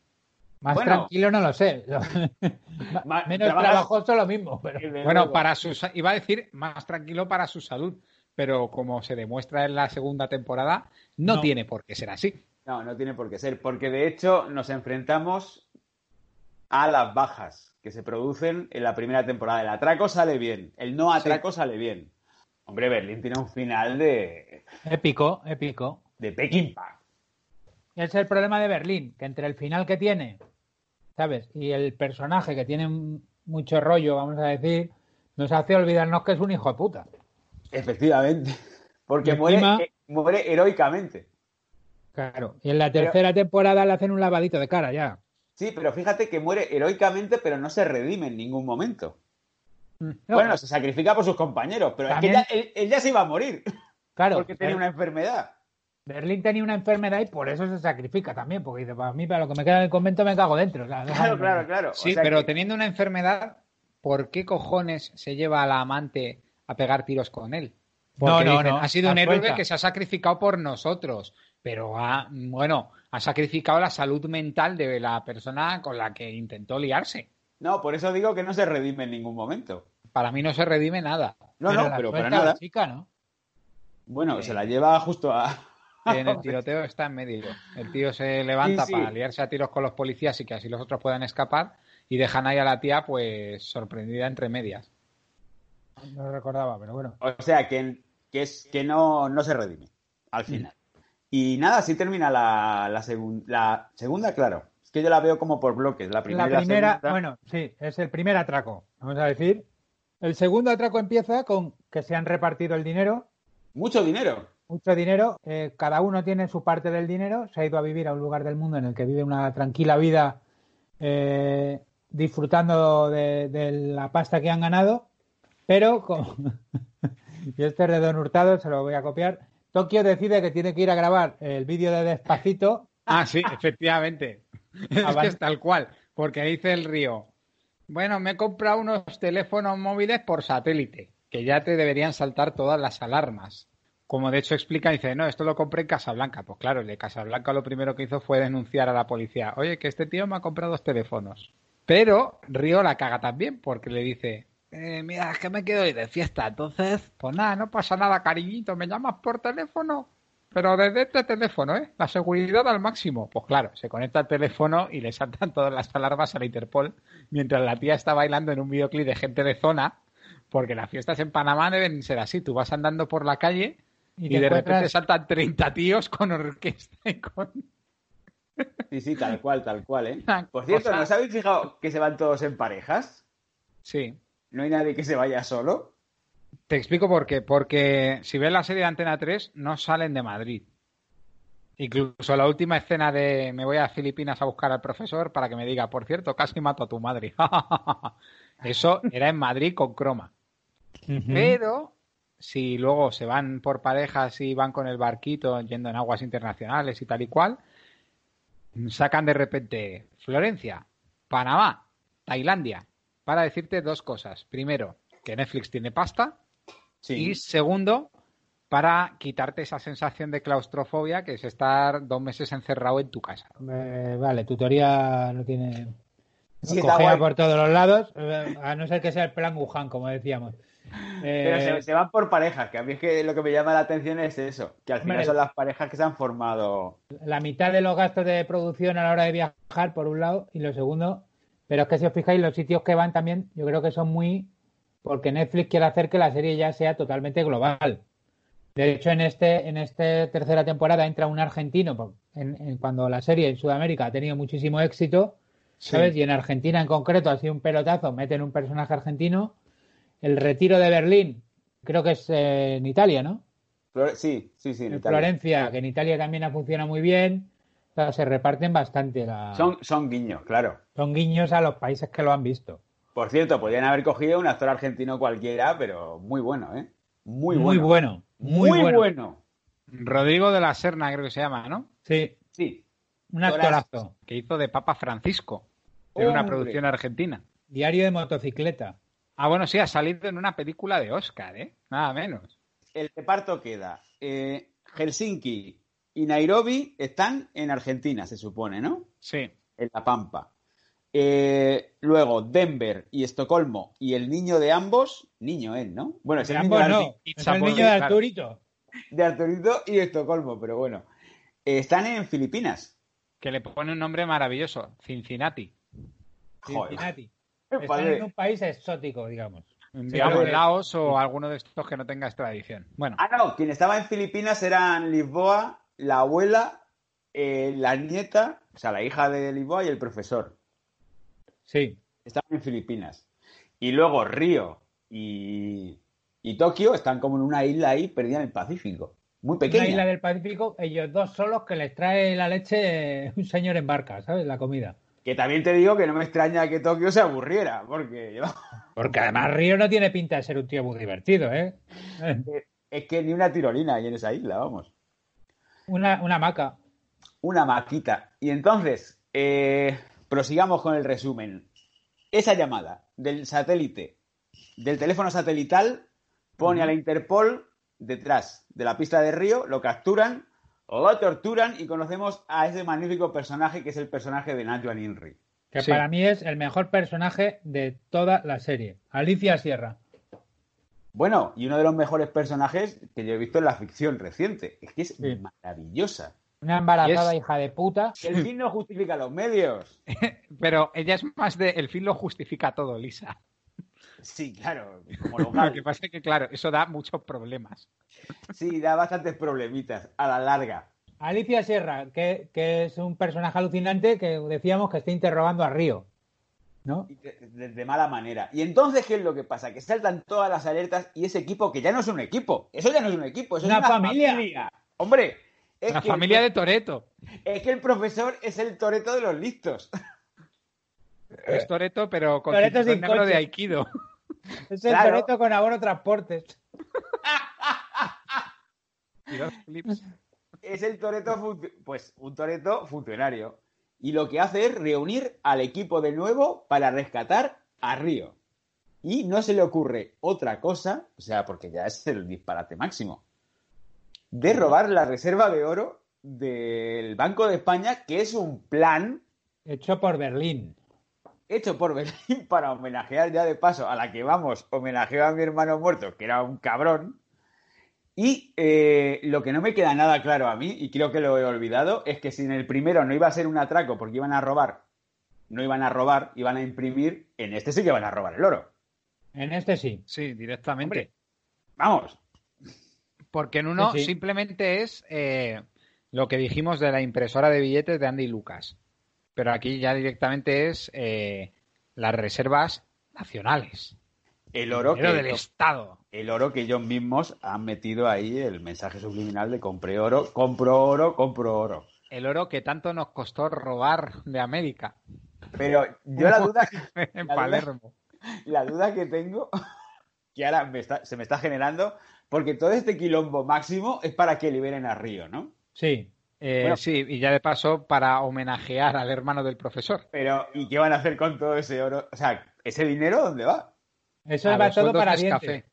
Más Bueno. tranquilo no lo sé. Menos trabajas- trabajoso lo mismo, pero Bueno, para su iba a decir más tranquilo para su salud, pero como se demuestra en la segunda temporada, no, No. tiene por qué ser así. No, no tiene por qué ser. Porque de hecho nos enfrentamos a las bajas que se producen en la primera temporada. El atraco sale bien, el no atraco sale bien. Hombre, Berlín tiene un final de, épico, épico. de ese es el problema de Berlín, que entre el final que tiene, ¿sabes? Y el personaje que tiene mucho rollo, vamos a decir, nos hace olvidarnos que es un hijo de puta. Efectivamente. Porque muere, eh, muere heroicamente. Claro. Y en la Pero- tercera temporada le hacen un lavadito de cara ya. Sí, pero fíjate que muere heroicamente, pero no se redime en ningún momento. No, Bueno, se sacrifica por sus compañeros, pero También- es que ya, él, él ya se iba a morir claro. porque tenía una enfermedad. Berlín tenía una enfermedad y por eso se sacrifica también, porque dice, para mí, para lo que me queda en el convento me cago dentro. O sea, Claro, claro, claro. O Sí, sea pero que- teniendo una enfermedad, ¿por qué cojones se lleva a la amante a pegar tiros con él? No, Porque no, dicen, no, ha sido un héroe que se ha sacrificado por nosotros, pero ha, bueno, ha sacrificado la salud mental de la persona con la que intentó liarse. No, por eso digo que no se redime en ningún momento. Para mí no se redime nada. No, Pero no, la pero para suelta la nada. chica, ¿no? Bueno, se la lleva justo a... En el tiroteo está en medio. El tío se levanta Sí, sí. para liarse a tiros con los policías y que así los otros puedan escapar y dejan ahí a la tía pues sorprendida entre medias. No lo recordaba, pero bueno. O sea, que, que es que no, no se redime al final. Y nada, así termina la, la, segun- la segunda, claro. Es que yo la veo como por bloques. La primera, la primera, segunda. bueno, sí, es el primer atraco, vamos a decir. El segundo atraco empieza con que se han repartido el dinero, Mucho dinero. mucho dinero, eh, cada uno tiene su parte del dinero, se ha ido a vivir a un lugar del mundo en el que vive una tranquila vida eh, disfrutando de, de la pasta que han ganado, pero como... y este es de Don Hurtado, se lo voy a copiar. Tokio decide que tiene que ir a grabar el vídeo de Despacito. Ah, sí, efectivamente. Es que es tal cual, porque dice el río, bueno, me he comprado unos teléfonos móviles por satélite, que ya te deberían saltar todas las alarmas. Como de hecho explica, dice, no, esto lo compré en Casablanca. Pues claro, el de Casablanca lo primero que hizo fue denunciar a la policía, oye, que este tío me ha comprado dos teléfonos. Pero Río la caga también, porque le dice, "Eh, mira, es que me quedo hoy de fiesta, entonces, pues nada, no pasa nada, cariñito, me llamas por teléfono. Pero desde este teléfono, ¿eh? La seguridad al máximo. Pues claro, se conecta al teléfono y le saltan todas las alarmas a la Interpol mientras la tía está bailando en un videoclip de gente de zona, porque las fiestas en Panamá deben ser así. Tú vas andando por la calle Y de repente saltan 30 tíos con orquesta y con... Sí, sí, tal cual, tal cual, ¿eh? Por cierto, cosa- ¿no os habéis fijado que se van todos en parejas? Sí. ¿No hay nadie que se vaya solo? Te explico por qué. Porque si ves la serie de Antena 3, no salen de Madrid. Incluso la última escena de me voy a Filipinas a buscar al profesor para que me diga, por cierto, casi mato a tu madre. Eso era en Madrid con croma. Pero si luego se van por parejas y van con el barquito yendo en aguas internacionales y tal y cual, sacan de repente Florencia, Panamá, Tailandia, para decirte dos cosas. Primero, que Netflix tiene pasta. Y segundo, para quitarte esa sensación de claustrofobia que es estar dos meses encerrado en tu casa. Eh, vale, tu teoría no tiene... Sí, Cogea por todos los lados, eh, a no ser que sea el plan Wuhan, como decíamos. Pero Eh, se, se van por parejas, que a mí es que lo que me llama la atención es eso, que al final Hombre. son las parejas que se han formado. la mitad de los gastos de producción a la hora de viajar, por un lado, y lo segundo, pero es que si os fijáis, los sitios que van también, yo creo que son muy porque Netflix quiere hacer que la serie ya sea totalmente global. De hecho, en este, en esta tercera temporada entra un argentino, en- en- cuando la serie en Sudamérica ha tenido muchísimo éxito, ¿sabes? Y en Argentina en concreto ha sido un pelotazo, meten un personaje argentino. El retiro de Berlín, creo que es eh, en Italia, ¿no? Sí, sí, sí. en En Italia. Florencia, que en Italia también ha funcionado muy bien. O sea, se reparten bastante la... Son, son guiños, claro. son guiños a los países que lo han visto. Por cierto, podrían haber cogido un actor argentino cualquiera, pero muy bueno, ¿eh? Muy Muy bueno. bueno. Muy, Muy bueno. bueno. Rodrigo de la Serna, creo que se llama, ¿no? Sí, Sí. un Actorazo. Que hizo de Papa Francisco en una producción argentina. Diario de motocicleta. Ah, bueno, sí, ha salido en una película de Oscar, ¿eh? Nada menos. El reparto queda. eh, Helsinki y Nairobi están en Argentina, se supone, ¿no? Sí. En La Pampa. Eh, luego, Denver y Estocolmo y el niño de ambos, niño él, ¿no? Bueno, es De el niño ambos de, no, es el niño de Arturito. de Arturito y Estocolmo, pero bueno. Eh, están en Filipinas. Que le pone un nombre maravilloso, Cincinnati. Joder. Cincinnati. Están en un país exótico, digamos. Digamos. Laos o alguno de estos que no tenga extradición. Bueno, Ah, no, quien estaba en Filipinas eran Lisboa, la abuela, eh, la nieta, o sea, la hija de Lisboa y el profesor. Sí. Estaban en Filipinas. Y luego Río y, y Tokio están como en una isla ahí perdida en el Pacífico. Muy Una pequeña. isla del Pacífico, ellos dos solos que les trae la leche un señor en barca, ¿sabes? La comida. Que también te digo que no me extraña que Tokio se aburriera, porque Porque además Río no tiene pinta de ser un tío muy divertido, ¿eh? es que ni una tirolina hay en esa isla, vamos. Una, una hamaca. Una maquita. Y entonces, eh, prosigamos con el resumen. Esa llamada del satélite, del teléfono satelital, pone a la Interpol detrás de la pista de Río, lo capturan, lo torturan y conocemos a ese magnífico personaje que es el personaje de Nacho Inri. Que Sí. para mí es el mejor personaje de toda la serie. Alicia Sierra. Bueno, y uno de los mejores personajes que yo he visto en la ficción reciente. Es que es Sí. maravillosa. Una embarazada es- hija de puta. El fin no justifica los medios. pero ella es más de el fin lo justifica todo, Lisa. Sí, claro, como lo Lo que pasa es que, claro, eso da muchos problemas. Sí, da bastantes problemitas a la larga. Alicia Sierra, que, que es un personaje alucinante que decíamos que está interrogando a Río. ¿No? De, mala manera. Y entonces, ¿qué es lo que pasa? Que saltan todas las alertas y ese equipo, que ya no es un equipo, eso ya no es un equipo, eso Una es una familia. Hombre, es La que, familia de Toreto. es que el profesor es el toreto de los listos. Es Toreto, pero con sin negro coche. de Aikido. Es el Claro. Toretto con abono transportes. Y dos flips. Es el toreto, pues un toreto funcionario. Y lo que hace es reunir al equipo de nuevo para rescatar a Río. Y no se le ocurre otra cosa, o sea, porque ya es el disparate máximo, de robar la reserva de oro del Banco de España, que es un plan Hecho por Berlín. hecho por Berlín para homenajear ya de paso a la que vamos, homenajeo a mi hermano muerto, que era un cabrón. Y eh, lo que no me queda nada claro a mí, y creo que lo he olvidado, es que si en el primero no iba a ser un atraco porque iban a robar, no iban a robar, iban a imprimir, en este sí que van a robar el oro. En este sí. Sí, directamente. Hombre. Vamos. Porque en uno Sí, sí. simplemente es eh, lo que dijimos de la impresora de billetes de Andy Lucas. Pero aquí ya directamente es eh, las reservas nacionales. El oro que del Estado. el oro que ellos mismos han metido ahí el mensaje subliminal de compré oro, compro oro, compro oro. El oro que tanto nos costó robar de América. Pero yo la duda, en la duda- Palermo. la duda que tengo, que ahora me está- se me está generando, porque todo este quilombo máximo es para que liberen a Río, ¿no? Sí. Eh, Bueno. Sí, y ya de paso para homenajear al hermano del profesor. Pero, ¿y qué van a hacer con todo ese oro? O sea, ¿ese dinero dónde va? Eso A va todo para dientes.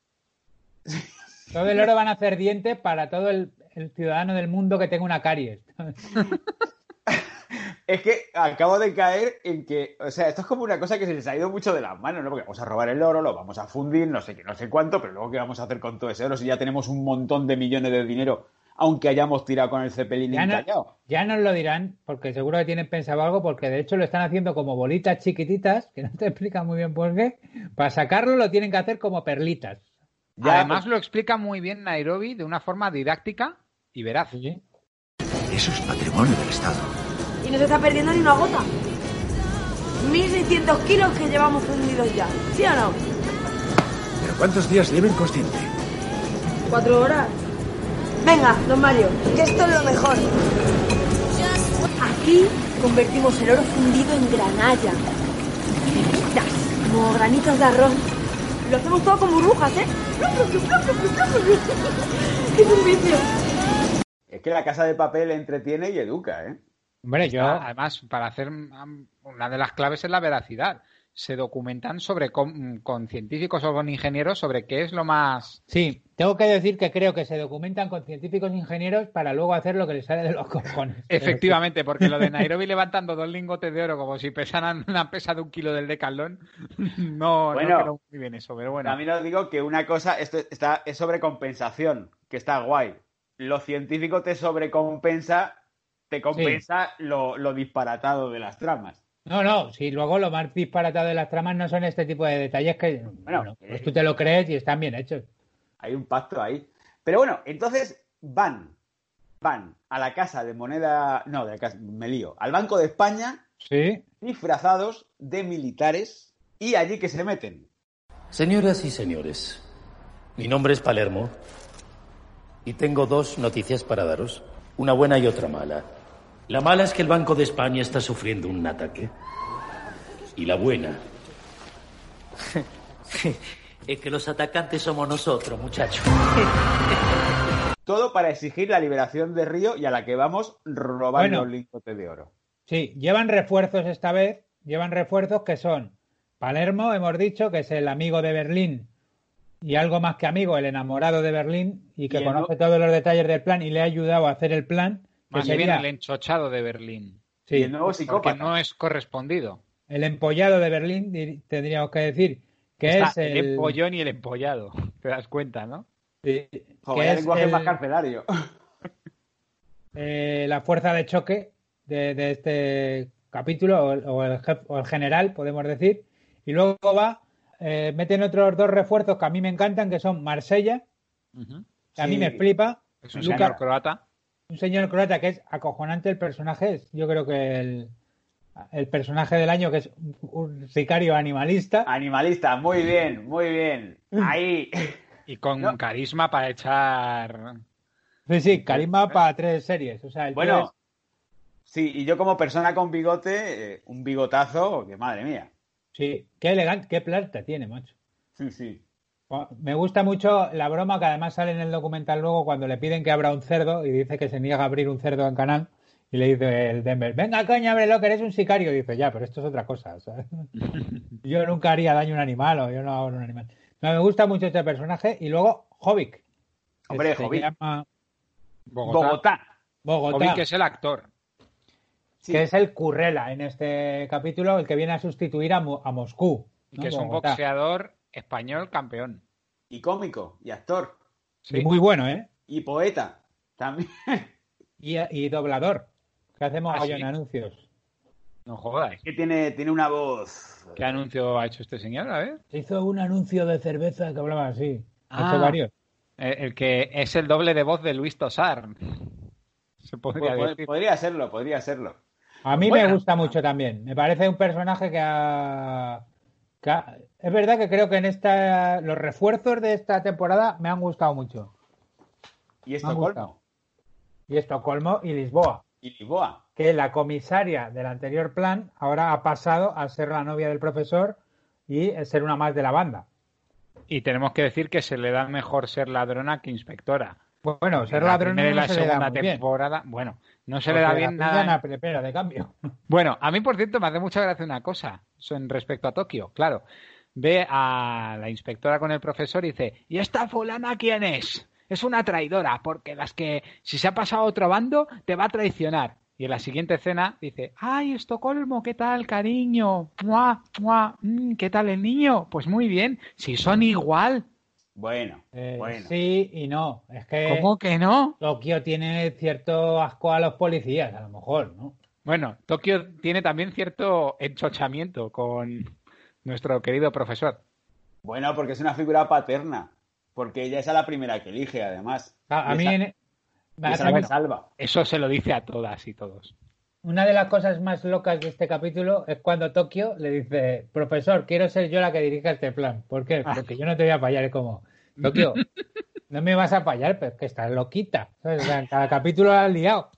Todo el oro van a hacer dientes para todo el, el ciudadano del mundo que tenga una caries. Es que acabo de caer en que, o sea, esto es como una cosa que se les ha ido mucho de las manos, ¿no? Porque vamos a robar el oro, lo vamos a fundir, no sé qué, no sé cuánto, pero luego qué vamos a hacer con todo ese oro si ya tenemos un montón de millones de dinero, aunque hayamos tirado con el cepelín Ya no, ya nos lo dirán, porque seguro que tienen pensado algo, porque de hecho lo están haciendo como bolitas chiquititas, que no te explican muy bien por qué. Para sacarlo lo tienen que hacer como perlitas. Ya, Además lo explica muy bien Nairobi de una forma didáctica y veraz. Eso es patrimonio del Estado. Y no se está perdiendo ni una gota. 1.600 kilos que llevamos fundidos ya. ¿Sí o no? ¿Pero cuántos días lleva inconsciente? ¿Cuatro horas? Venga, don Mario, que esto es lo mejor. Aquí convertimos el oro fundido en granalla. Finitas, como granitos de arroz. Lo hacemos todo con burbujas, ¿eh? Es un vicio. Es que la casa de papel entretiene y educa, ¿eh? Hombre, yo... Está, además, para hacer um, una de las claves es la veracidad. Se documentan sobre con, con científicos o con ingenieros sobre qué es lo más. Sí, tengo que decir que creo que se documentan con científicos e ingenieros para luego hacer lo que les sale de los cojones. Efectivamente, porque lo de Nairobi levantando dos lingotes de oro como si pesaran una pesa de un kilo del decalón, no, Bueno. no creo muy bien eso, pero bueno. También os digo que una cosa, esto está, es sobrecompensación, que está guay. Lo científico te sobrecompensa, te compensa lo, lo disparatado de las tramas. No, no, si luego lo más disparatado de las tramas no son este tipo de detalles que, bueno, pues tú te lo crees y están bien hechos. Hay un pacto ahí. Pero bueno, entonces van, van a la casa de moneda, no, de la casa, me lío, al Banco de España, Sí. disfrazados de militares, y allí que se meten. Señoras y señores, mi nombre es Palermo y tengo dos noticias para daros, una buena y otra mala. La mala es que el Banco de España está sufriendo un ataque. Y la buena es que los atacantes somos nosotros, muchachos. Todo para exigir la liberación de Río y a la que vamos robando Bueno. los lingotes de oro. Sí, llevan refuerzos esta vez, llevan refuerzos que son Palermo, hemos dicho, que es el amigo de Berlín y algo más que amigo, el enamorado de Berlín y que Y conoce todos los detalles del plan y le ha ayudado a hacer el plan, que Más bien sería el enchochado de Berlín. Sí. Y el nuevo Porque psicópata. no es correspondido. el empollado de Berlín, tendríamos que decir, que Está es el... el, empollón y el empollado. Te das cuenta, ¿no? sí, Joder, que el es lenguaje el- más carcelario. eh, la fuerza de choque de, de este capítulo, o el, o el jef- o el general, podemos decir, y luego va, eh, meten otros dos refuerzos que a mí me encantan, que son Marsella, que a mí Sí. me flipa, Es un Luca- señor croata. Un señor croata que es acojonante el personaje, es yo creo que el, el personaje del año que es un, un sicario animalista. Animalista, muy bien, muy bien. Ahí. Y con carisma para echar. Sí, sí, carisma para tres series. O sea, el Bueno, es- sí, y yo como persona con bigote, eh, un bigotazo, que madre mía. sí, qué elegante, qué planta tiene, macho. Sí, sí. Me gusta mucho la broma que además sale en el documental luego cuando le piden que abra un cerdo y dice que se niega a abrir un cerdo en canal y le dice el Denver, venga coño, ábrelo, que eres un sicario. Y dice, ya, pero esto es otra cosa. ¿sabes? yo nunca haría daño a un animal o yo no hago un animal. No, me gusta mucho este personaje y luego Jovic. Hombre, se Jovic. llama Bogotá. Bogotá. Bogotá, Jovic es el actor. que es el Currela en este capítulo, el que viene a sustituir a, Mo- a Moscú. Que es un boxeador español campeón. Y cómico, y actor, Y muy bueno, ¿eh? y poeta. También. Y, y doblador, que hacemos Ah, en sí. anuncios. No jodas. Que tiene, tiene una voz. ¿Qué anuncio ha hecho este señor? A ver. Se hizo un anuncio de cerveza que hablaba así. Ha Ah. hecho varios. Eh, El que es el doble de voz de Luis Tosar. Se podría Pues, decir. podría serlo, podría serlo. A mí Bueno. me gusta mucho también. Me parece un personaje que ha, que ha- es verdad que creo que en esta los refuerzos de esta temporada me han gustado mucho. Y Estocolmo. Y Estocolmo y Lisboa. Y Lisboa. Que la comisaria del anterior plan ahora ha pasado a ser la novia del profesor y ser una más de la banda. Y tenemos que decir que se le da mejor ser ladrona que inspectora. Bueno, ser En la ladrona no la se le da segunda muy bien. temporada, bueno, no se Porque le da bien nada. de cambio. Bueno, a mí, por cierto, me hace mucha gracia una cosa en respecto a Tokio. Claro, ve a la inspectora con el profesor y dice, ¿y esta fulana quién es? Es una traidora, porque las que, si se ha pasado a otro bando, te va a traicionar. Y en la siguiente escena dice, ¡ay, Estocolmo, qué tal, cariño! ¡Mua, mua! mm, ¿Qué tal el niño? Pues muy bien, si son igual. Bueno, Eh, bueno. Sí y no. Es que ¿Cómo que no? Tokio tiene cierto asco a los policías, a lo mejor, ¿no? Bueno, Tokio tiene también cierto enchochamiento con nuestro querido profesor. Bueno, porque es una figura paterna. Porque ella es a la primera que elige, además. A, a mí en- esa Bueno, salva. Eso se lo dice a todas y todos. una de las cosas más locas de este capítulo es cuando Tokio le dice, profesor, quiero ser yo la que dirija este plan. ¿Por qué? Porque yo no te voy a fallar. Es como, Tokio, no me vas a fallar, pero es que estás loquita. cada capítulo la has liado.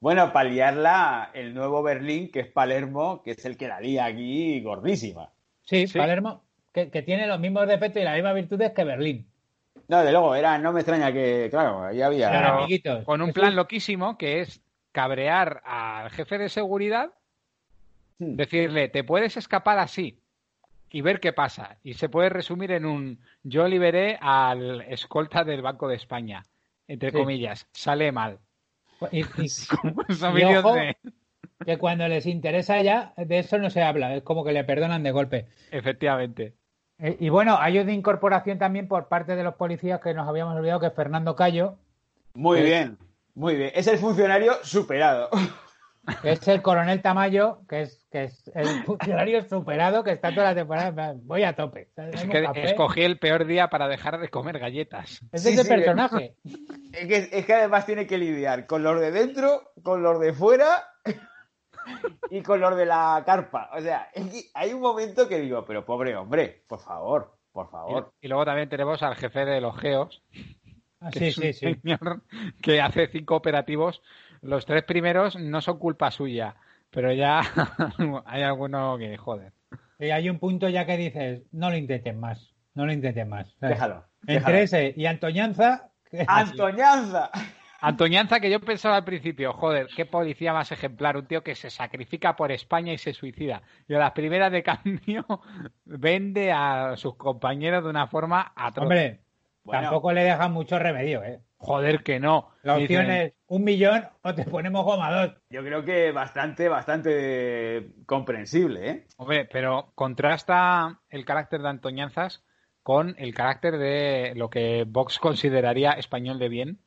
Bueno, para liarla, el nuevo Berlín, que es Palermo, que es el que la lía aquí gordísima. Sí, Palermo, que, que tiene los mismos defectos y las mismas virtudes que Berlín. No, de luego, era, no me extraña que, claro, ahí había. Amiguitos. con un plan loquísimo que es cabrear al jefe de seguridad, Hmm. decirle, te puedes escapar así y ver qué pasa. Y se puede resumir en un, yo liberé al escolta del Banco de España, entre Sí. comillas, sale mal. Y, ojo, de- que cuando les interesa ya, de eso no se habla, es como que le perdonan de golpe. Efectivamente. Eh, Y bueno, hay una incorporación también por parte de los policías que nos habíamos olvidado, que es Fernando Cayo, Muy bien, muy bien. Es el funcionario superado. Que es el coronel Tamayo, que es, que es el funcionario superado que está toda la temporada. Voy a tope. Es que escogí el peor día para dejar de comer galletas. Es Sí, ese sí, personaje. Es que, es que además tiene que lidiar con los de dentro, con los de fuera y con los de la carpa. O sea, es que hay un momento que digo, pero pobre hombre, por favor, por Y, favor. y luego también tenemos al jefe de los geos, Ah, que sí, es un sí, sí. señor que hace cinco operativos. Los tres primeros no son culpa suya, pero ya hay alguno que joder. Y hay un punto ya que dices, no lo intenten más, no lo intenten más. ¿sabes? Déjalo. Entre déjalo. ese y Antoñanza, ¡Antoñanza! Antoñanza, que yo pensaba al principio, joder, qué policía más ejemplar, un tío que se sacrifica por España y se suicida. Y a las primeras de cambio vende a sus compañeros de una forma atroz. hombre, Bueno. tampoco le dejan mucho remedio, ¿eh? Joder, que no. La Dicen, opción es un millón o te ponemos goma dos. Yo creo que bastante, bastante comprensible, ¿eh? Hombre, pero contrasta el carácter de Antoñanzas con el carácter de lo que Vox consideraría español de bien.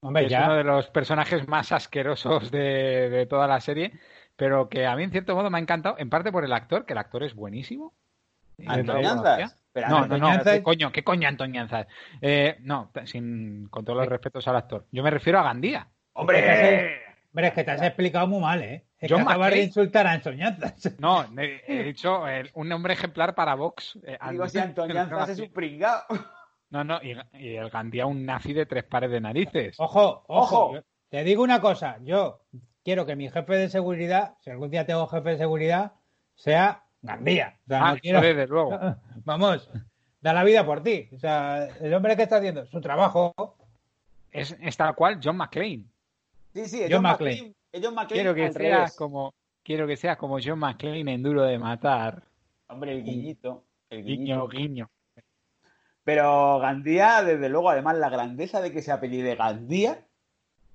Hombre, es ya. uno de los personajes más asquerosos de, de toda la serie, pero que a mí en cierto modo me ha encantado, en parte por el actor, que el actor es buenísimo. ¿Antoñanzas? Pero No, no, no, Antoñanzas- ¿qué coño? ¿Qué coño Antoñanzas? Eh, no, sin, con todos los respetos al actor. Yo me refiero a Gandía. ¡Hombre! Hombre, es que te has explicado muy mal, ¿eh? Es John que acabas de insultar a Antoñanzas. No, he, he dicho eh, un nombre ejemplar para Vox. eh, Digo, si Antoñanzas es un pringao. No, no, y, y el Gandía un nazi de tres pares de narices. Ojo, ojo. Ojo. yo- te digo una cosa. Yo quiero que mi jefe de seguridad, si algún día tengo jefe de seguridad, sea Gandía. O sea, Ah, no quiero... eso desde luego. Vamos, da la vida por ti. O sea, el hombre que está haciendo su trabajo. Es, es tal cual John McClane. Sí, sí, es John John McClane. John McClane Quiero que seas revés. como quiero que seas como John McClane en Duro de Matar. Hombre, el guiñito. El Guiño, guiñito. guiño. Pero Gandía, desde luego, además, la grandeza de que se apellide Gandía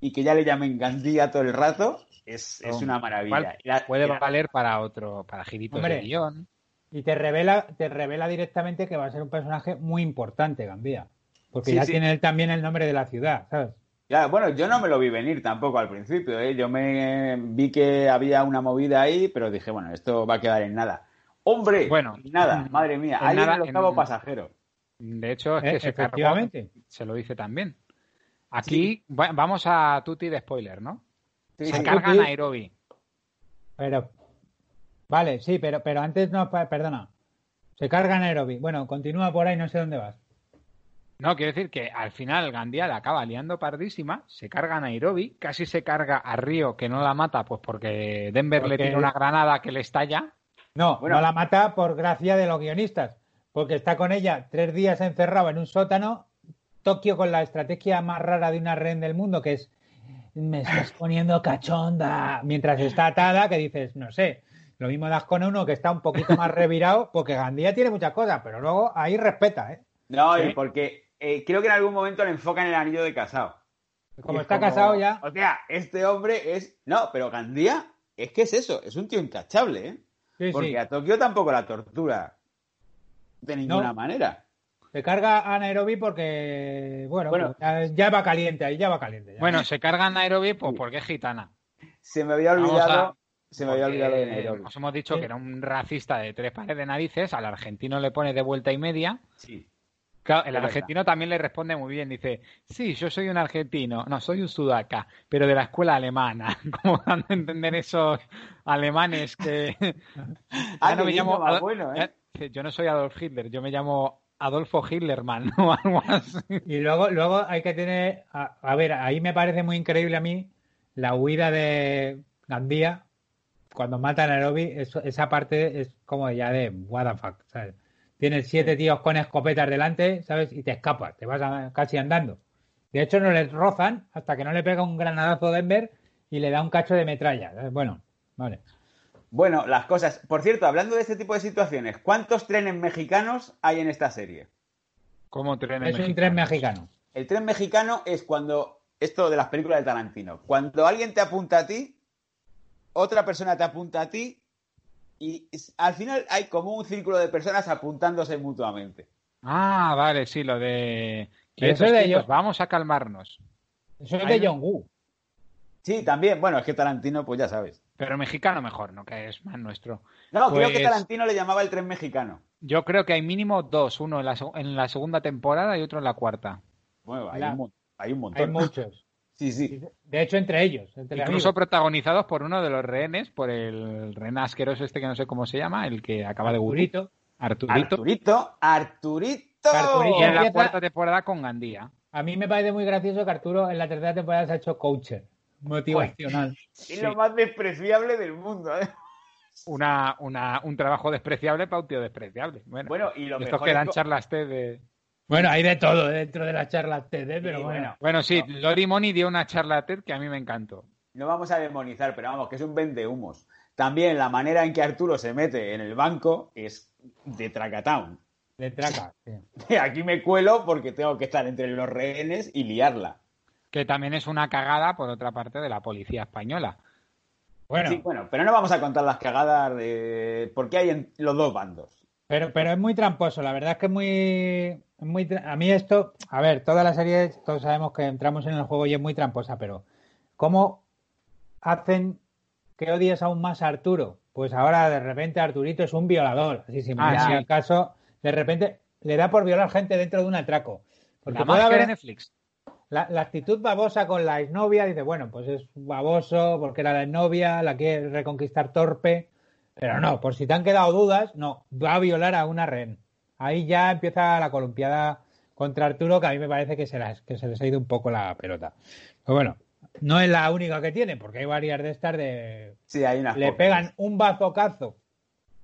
y que ya le llamen Gandía todo el rato es, es una maravilla. La- puede la- valer para otro, para giritos Hombre. de guion. Y te revela, te revela directamente que va a ser un personaje muy importante, Gandía. Porque Sí, ya sí. tiene él también el nombre de la ciudad, ¿sabes? Claro, bueno, yo no me lo vi venir tampoco al principio, ¿eh? Yo me vi que había una movida ahí, pero dije, bueno, esto va a quedar en nada. ¡Hombre! Bueno, en nada, madre mía, ahí en el octavo en- pasajero. De hecho, es Eh, que cargó, efectivamente. se lo dice también. Aquí va- vamos a Tuti de spoiler, ¿no? Sí, se sí. carga Tuti. Nairobi. Pero. Vale, sí, pero, pero antes no, perdona. Se carga Nairobi. Bueno, continúa por ahí, no sé dónde vas. No, quiero decir que al final Gandía la acaba liando pardísima, se carga a Nairobi, casi se carga a Río, que no la mata, pues porque Denver le tira una granada que le estalla. No, Bueno. no la mata por gracia de los guionistas, porque está con ella tres días encerrado en un sótano, Tokio con la estrategia más rara de una rehén del mundo, que es me estás poniendo cachonda, mientras está atada, que dices, no sé, lo mismo das con uno que está un poquito más revirado, porque Gandía tiene muchas cosas, pero luego ahí respeta, ¿eh? No, y porque eh, creo que en algún momento le enfocan el anillo de casado. Como es está casado ya. O sea, este hombre es. No, pero Gandía es que es eso, es un tío intachable, ¿eh? Sí, Porque sí. a Tokio tampoco la tortura de ninguna No. manera. Se carga a Nairobi porque, bueno, Bueno. pues ya, ya va caliente ahí, ya va caliente. ya. Bueno, se carga a Nairobi pues porque es gitana. Se me había olvidado. a- Se me había olvidado de Nairobi. Os hemos dicho que era un racista de tres pares de narices, al argentino le pone de vuelta y media. Sí. Claro, el argentino también le responde muy bien, dice, sí, yo soy un argentino, no, soy un sudaca, pero de la escuela alemana, como dando a entender esos alemanes que... Ah, no me llamo más Adol- bueno, eh, Yo no soy Adolf Hitler, yo me llamo Adolfo Hitlerman o algo así. Y luego, luego hay que tener, a, a ver, ahí me parece muy increíble a mí la huida de Gandía cuando mata a Nairobi, eso- esa parte es como ya de what the fuck, ¿sabes? Tienes siete tíos con escopetas delante, ¿sabes? Y te escapas, te vas a- casi andando. De hecho, no les rozan hasta que no le pega un granadazo Denver y le da un cacho de metralla. ¿sabes? Bueno, vale. Bueno, las cosas. Por cierto, hablando de este tipo de situaciones, ¿cuántos trenes mexicanos hay en esta serie? ¿Cómo trenes Es un mexicanos? tren mexicano. El tren mexicano es cuando. Esto de las películas de Tarantino. Cuando alguien te apunta a ti, otra persona te apunta a ti, y al final hay como un círculo de personas apuntándose mutuamente. Ah, vale, sí, lo de... Eso es de ellos. Vamos a calmarnos. Eso es de John Woo. Sí, también. Bueno, es que Tarantino, pues ya sabes. Pero mexicano mejor, ¿no? Que es más nuestro. No, creo que Pues- Tarantino le llamaba el tren mexicano. Yo creo que hay mínimo dos, uno en la, en la segunda temporada y otro en la cuarta. Bueno, hay, La- un, hay un montón. Hay muchos. Sí, sí. De hecho, entre ellos. Entre Incluso amigos. protagonizados por uno de los rehenes, por el rehén asqueroso este que no sé cómo se llama, el que acaba de Arturito. Arturito. Arturito, Arturito. Arturito. Y en la cuarta temporada con Gandía. A mí me parece muy gracioso que Arturo en la tercera temporada se ha hecho coacher. Motivacional. Es lo más despreciable del mundo. ¿eh? Una, una, un trabajo despreciable para un tío despreciable. Bueno, Bueno, y lo estos mejor que es dan charlas TED de... Bueno, hay de todo dentro de las charlas TED, pero Sí, bueno. bueno. Bueno, sí, Lori Money dio una charla TED que a mí me encantó. No vamos a demonizar, pero vamos, que es un vendehumos. También la manera en que Arturo se mete en el banco es de Tracatown. De traca. sí. Aquí me cuelo porque tengo que estar entre los rehenes y liarla. Que también es una cagada, por otra parte, de la policía española. Bueno, Sí, bueno, pero no vamos a contar las cagadas de... porque hay en los dos bandos. pero, pero es muy tramposo. La verdad es que es muy, muy. A mí esto. A ver, toda la serie, todos sabemos que entramos en el juego y es muy tramposa, pero ¿cómo hacen que odies aún más a Arturo? Pues ahora de repente Arturito es un violador. Así sin Ah, sí. al caso, de repente le da por violar gente dentro de un atraco. Porque la puede haber- Netflix. La, la actitud babosa con la exnovia, dice, bueno, pues es baboso porque era la exnovia, la quiere reconquistar torpe, pero no, por si te han quedado dudas, no, va a violar a una rehén. Ahí ya empieza la columpiada contra Arturo, que a mí me parece que se, las- que se les ha ido un poco la pelota. Pero bueno, no es la única que tiene, porque hay varias de estas de... Sí, hay unas Le pocas. pegan un bazocazo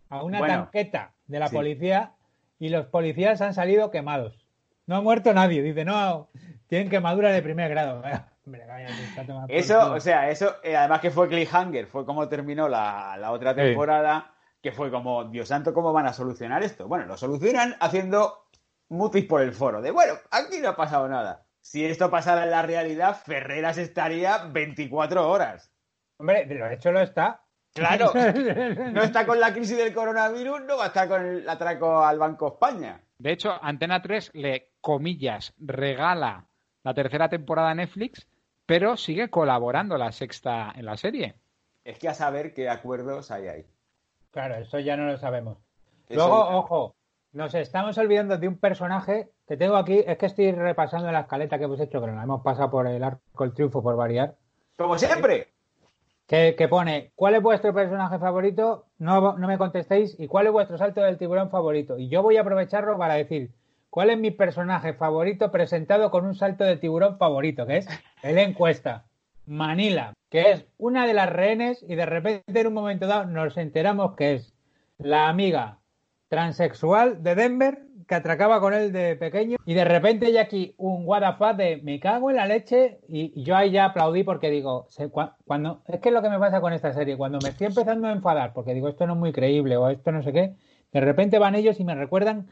a una Bueno, tanqueta de la sí. policía y los policías han salido quemados. No ha muerto nadie. Dice, no, tienen quemadura de primer grado. Hombre, cállate, está tomando por Eso, o sea, eso, eh, además que fue cliffhanger, fue como terminó la, la otra Sí. temporada, que fue como, Dios santo, ¿cómo van a solucionar esto? Bueno, lo solucionan haciendo mutis por el foro, de bueno, aquí no ha pasado nada. Si esto pasara en la realidad, Ferreras estaría 24 horas. Hombre, de lo hecho lo está. Claro, no está con la crisis del coronavirus, no va a estar con el atraco al Banco España. De hecho, Antena 3 le, comillas, regala la tercera temporada a Netflix, pero sigue colaborando la sexta en la serie. Es que a saber qué acuerdos hay ahí. Claro, eso ya no lo sabemos. Eso Luego, ya. ojo, nos estamos olvidando de un personaje que tengo aquí. Es que estoy repasando la escaleta que hemos hecho, pero la hemos pasado por el arco del triunfo por variar. Como siempre. que, que pone, ¿cuál es vuestro personaje favorito? No, no me contestéis. ¿Y cuál es vuestro salto del tiburón favorito? Y yo voy a aprovecharlo para decir, ¿cuál es mi personaje favorito presentado con un salto de tiburón favorito? Que es el encuesta. Manila, que es una de las rehenes y de repente en un momento dado nos enteramos que es la amiga transexual de Denver que atracaba con él de pequeño y de repente ya aquí un guadafaz de me cago en la leche y, yo ahí ya aplaudí porque digo, cuando es que es lo que me pasa con esta serie, cuando me estoy empezando a enfadar porque digo esto no es muy creíble o esto no sé qué, de repente van ellos y me recuerdan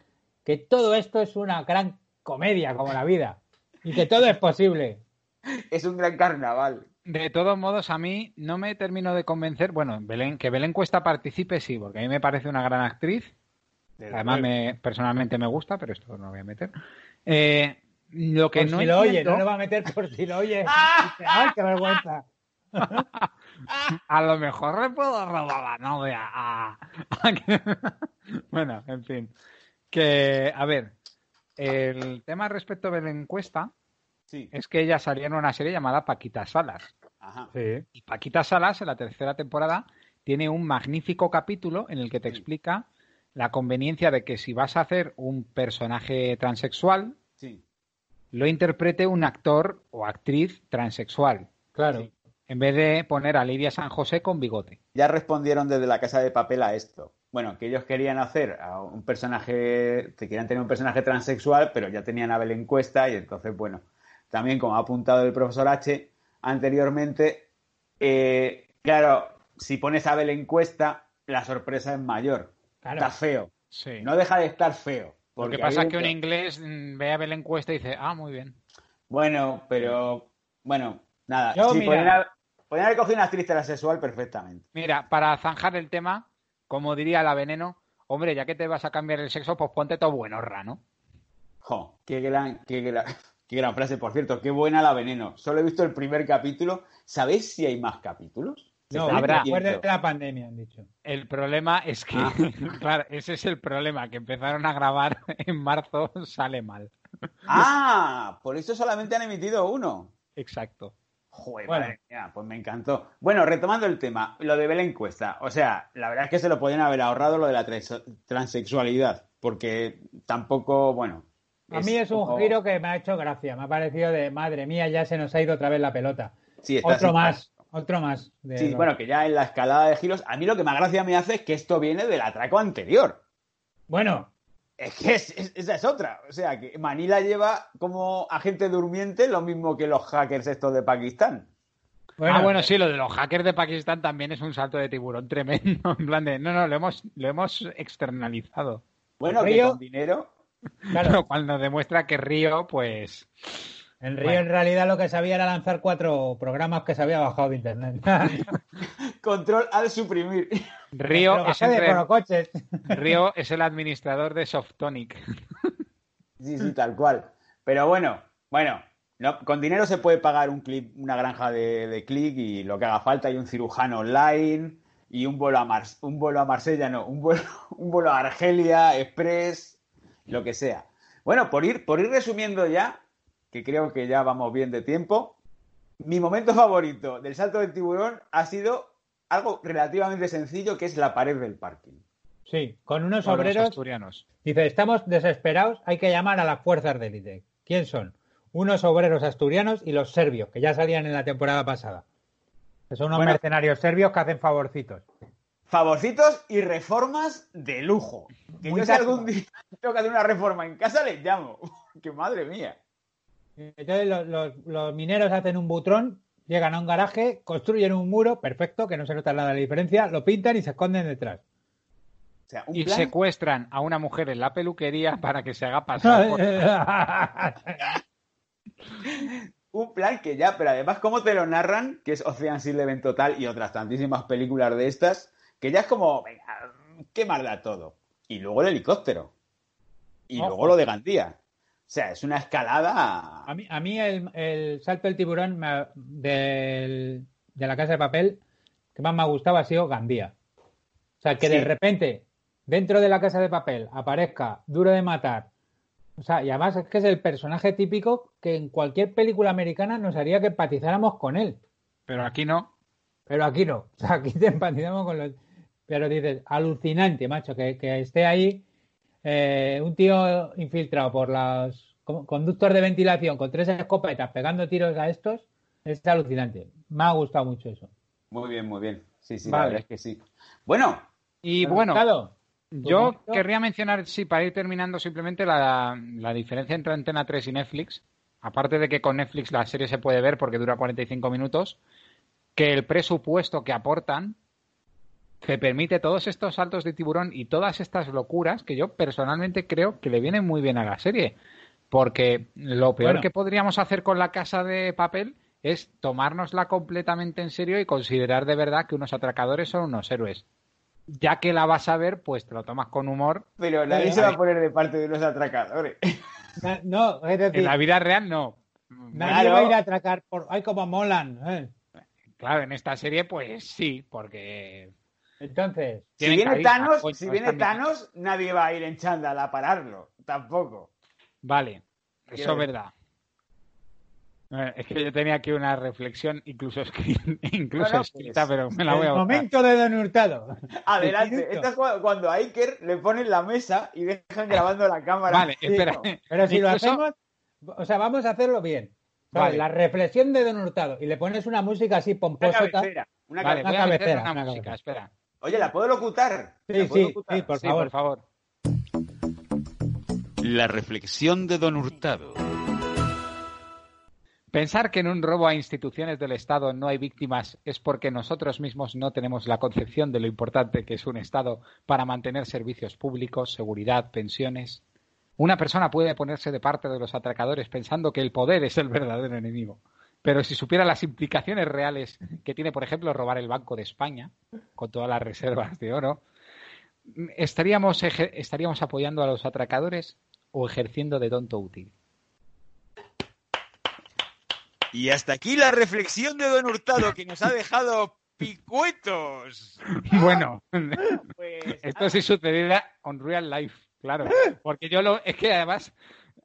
que todo esto es una gran comedia como la vida y que todo es posible. Es un gran carnaval. De todos modos, a mí no me termino de convencer. Bueno, Belén, que Belén Cuesta participe, sí, porque a mí me parece una gran actriz. Además, me, personalmente me gusta, pero esto no lo voy a meter. Eh, lo que Por no si lo oye, no lo va a meter por si lo oye. ¡Ay, qué vergüenza! A lo mejor le puedo robar la novia bueno, en fin. Que, a ver, el tema respecto de la encuesta Sí. es que ella salía en una serie llamada Paquita Salas. Ajá. Y Paquita Salas, en la tercera temporada, tiene un magnífico capítulo en el que te explica la conveniencia de que si vas a hacer un personaje transexual, Sí. lo interprete un actor o actriz transexual. Claro. En vez de poner a Lidia San José con bigote. Ya respondieron desde la casa de papel a esto. Bueno, que ellos querían hacer a un personaje, que querían tener un personaje transexual, pero ya tenían a Belén Cuesta y entonces, bueno, también como ha apuntado el profesor H anteriormente, eh, claro, si pones a Belén Cuesta, la sorpresa es mayor. Claro. Está feo. Sí. No deja de estar feo. Lo que porque pasa es que un inglés mm, ve a Belén Cuesta y dice, ah, muy bien. Bueno, pero, bueno, nada. Yo, sí, mira- podrían haber, podrían haber cogido una actriz transexual perfectamente. Mira, para zanjar el tema, como diría la veneno, hombre, ya que te vas a cambiar el sexo, pues ponte todo buenorra, ¿no? Jo, qué gran, qué gran, qué gran frase, por cierto, qué buena la veneno. Solo he visto el primer capítulo. ¿Sabéis si hay más capítulos? No, habrá. después de emitiendo. la pandemia, han dicho. El problema es que, Ah. claro, ese es el problema, que empezaron a grabar en marzo, sale mal. Ah, por eso solamente han emitido uno. Exacto. Joder, Bueno. madre mía, pues me encantó. Bueno, retomando el tema, lo de Belén Cuesta. O sea, la verdad es que se lo podían haber ahorrado lo de la trans- transexualidad, porque tampoco, bueno. A mí es un giro que me ha hecho gracia. Me ha parecido de, madre mía, ya se nos ha ido otra vez la pelota. Sí, está Otro más, otro más. de Sí, bueno, que ya en la escalada de giros, a mí lo que más gracia me hace es que esto viene del atraco anterior. Bueno, Es que es- es- esa es otra. O sea, que Manila lleva como agente durmiente lo mismo que los hackers estos de Pakistán. bueno, ah, bueno, sí, lo de los hackers de Pakistán también es un salto de tiburón tremendo. En plan de, no, no, lo hemos, lo hemos externalizado. Bueno, que Río- con dinero. claro, Lo cual nos demuestra que Río, pues, en Río Bueno. en realidad lo que sabía era lanzar cuatro programas que se había bajado de internet. Control al suprimir. Río es, entre-. Río es el administrador de Softonic. Sí, sí, tal cual. Pero bueno, bueno, no, con dinero se puede pagar un clip, una granja de, de clic y lo que haga falta, y un cirujano online, y un vuelo a Mars, un vuelo a Marsella, no, un vuelo, un vuelo a Argelia, Express, lo que sea. Bueno, por ir, por ir resumiendo ya, que creo que ya vamos bien de tiempo, mi momento favorito del salto del tiburón ha sido algo relativamente sencillo, que es la pared del parking. Sí, con unos Con obreros. asturianos. Dice, estamos desesperados, hay que llamar a las fuerzas de élite. ¿Quién son? Unos obreros asturianos y los serbios, que ya salían en la temporada pasada. Que son unos Bueno. mercenarios serbios que hacen favorcitos. Favorcitos y reformas de lujo. Que Muy yo si algún día tengo que hacer una reforma en casa, les llamo. que madre mía. Entonces los, los- los mineros hacen un butrón, llegan a un garaje, construyen un muro, perfecto, que no se nota nada la diferencia, lo pintan y se esconden detrás. O sea, un Y plan... secuestran a una mujer en la peluquería para que se haga pasar por... Un plan que ya, pero además, ¿cómo te lo narran? Que es Ocean's Eleven Total y otras tantísimas películas de estas, que ya es como, venga, qué más da todo. Y luego el helicóptero. Y Ojo. luego lo de Gandía. O sea, es una escalada. A mí, a mí el, el salto del tiburón me ha- del- de la casa de papel que más me ha gustado ha sido Gandía. O sea, que de repente dentro de la casa de papel aparezca duro de matar. O sea, y además es que es el personaje típico que en cualquier película americana nos haría que empatizáramos con él. Pero aquí no. Pero aquí no. O sea, aquí te empatizamos con los. Pero dices, alucinante, macho, que, que esté ahí eh, un tío infiltrado por los co- conductos de ventilación con tres escopetas pegando tiros a estos. Es alucinante. Me ha gustado mucho eso. Muy bien, muy bien. Sí, sí, Vale. la verdad es que sí. Bueno, Y ¿Te ha bueno, gustado? yo momento? querría mencionar, sí, para ir terminando simplemente la, la diferencia entre Antena 3 y Netflix. Aparte de que con Netflix la serie se puede ver porque dura 45 minutos, que el presupuesto que aportan te permite todos estos saltos de tiburón y todas estas locuras que yo personalmente creo que le vienen muy bien a la serie. Porque lo peor Bueno. que podríamos hacer con la casa de papel es tomárnosla completamente en serio y considerar de verdad que unos atracadores son unos héroes. Ya que la vas a ver, pues te lo tomas con humor. pero nadie se va a poner de parte de los atracadores. Na- No, es decir, En la vida real no. nadie Claro. va a ir a atracar por. ¡Ay, cómo molan! ¿eh? Claro, en esta serie, pues sí, porque Entonces, Si viene carisma, Thanos, si viene Thanos, nadie va a ir en chándal a pararlo. Tampoco. Vale, eso es verdad. Eh, Es que yo tenía aquí una reflexión incluso, escri- incluso escrita, pues, pero me la voy a el momento de Don Hurtado. Adelante. Esta es cuando, a Iker le ponen la mesa y dejan grabando la cámara. Vale, espera. Pero si lo hacemos, o sea, vamos a hacerlo bien. Vale. La reflexión de Don Hurtado y le pones una música así Una pomposa. cabecera. Una Vale, cabecera. voy a meter cabecera, una una música, cabecera. espera. Oye, ¿la puedo locutar? Sí, ¿La puedo sí, locutar? sí, por Sí, favor. por favor. La reflexión de Don Hurtado. Pensar que en un robo a instituciones del Estado no hay víctimas es porque nosotros mismos no tenemos la concepción de lo importante que es un Estado para mantener servicios públicos, seguridad, pensiones. Una persona puede ponerse de parte de los atracadores pensando que el poder es el verdadero enemigo. Pero si supiera las implicaciones reales que tiene, por ejemplo, robar el Banco de España, con todas las reservas de oro, ¿estaríamos, estaríamos apoyando a los atracadores o ejerciendo de tonto útil? Y hasta aquí la reflexión de Don Hurtado que nos ha dejado picuetos. Bueno, Pues, esto sí sucederá on real life, claro. Porque yo lo. Es que además,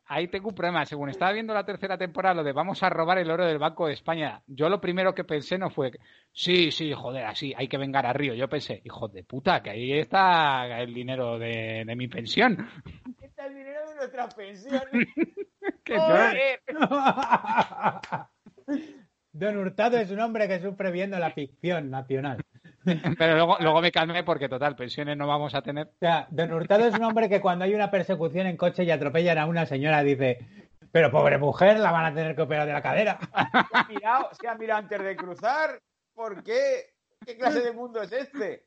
ahí tengo un problema. Según estaba viendo la tercera temporada, lo de vamos a robar el oro del Banco de España, yo lo primero que pensé no fue. Sí, sí, joder, así, hay que vengar a Río. Yo pensé, hijo de puta, que ahí está el dinero de, de mi pensión. Aquí está el dinero de. Que no- Joder. Don Hurtado es un hombre que sufre viendo la ficción nacional. Pero luego, luego me calmé porque, total, pensiones no vamos a tener. O sea, Don Hurtado es un hombre que cuando hay una persecución en coche y atropellan a una señora dice, pero pobre mujer, la van a tener que operar de la cadera. Se ha mirado, se ha mirado antes de cruzar. ¿Por qué? ¿Qué clase de mundo es este?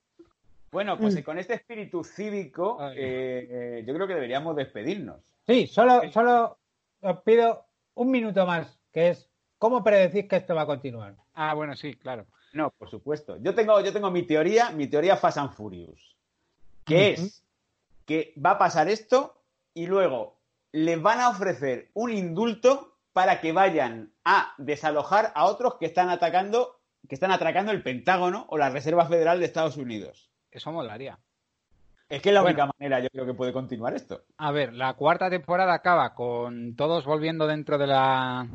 Bueno, pues con este espíritu cívico, eh, eh, yo creo que deberíamos despedirnos. Sí, solo, solo os pido un minuto más, que es, ¿cómo predecís que esto va a continuar? Ah, bueno, sí, claro. No, por supuesto. Yo tengo, yo tengo mi teoría, mi teoría Fast and Furious, que es que va a pasar esto y luego les van a ofrecer un indulto para que vayan a desalojar a otros que están atacando, que están atracando el Pentágono o la Reserva Federal de Estados Unidos. Eso molaría. Es que es la Bueno. única manera, yo creo que puede continuar esto. A ver, la cuarta temporada acaba con todos volviendo dentro de la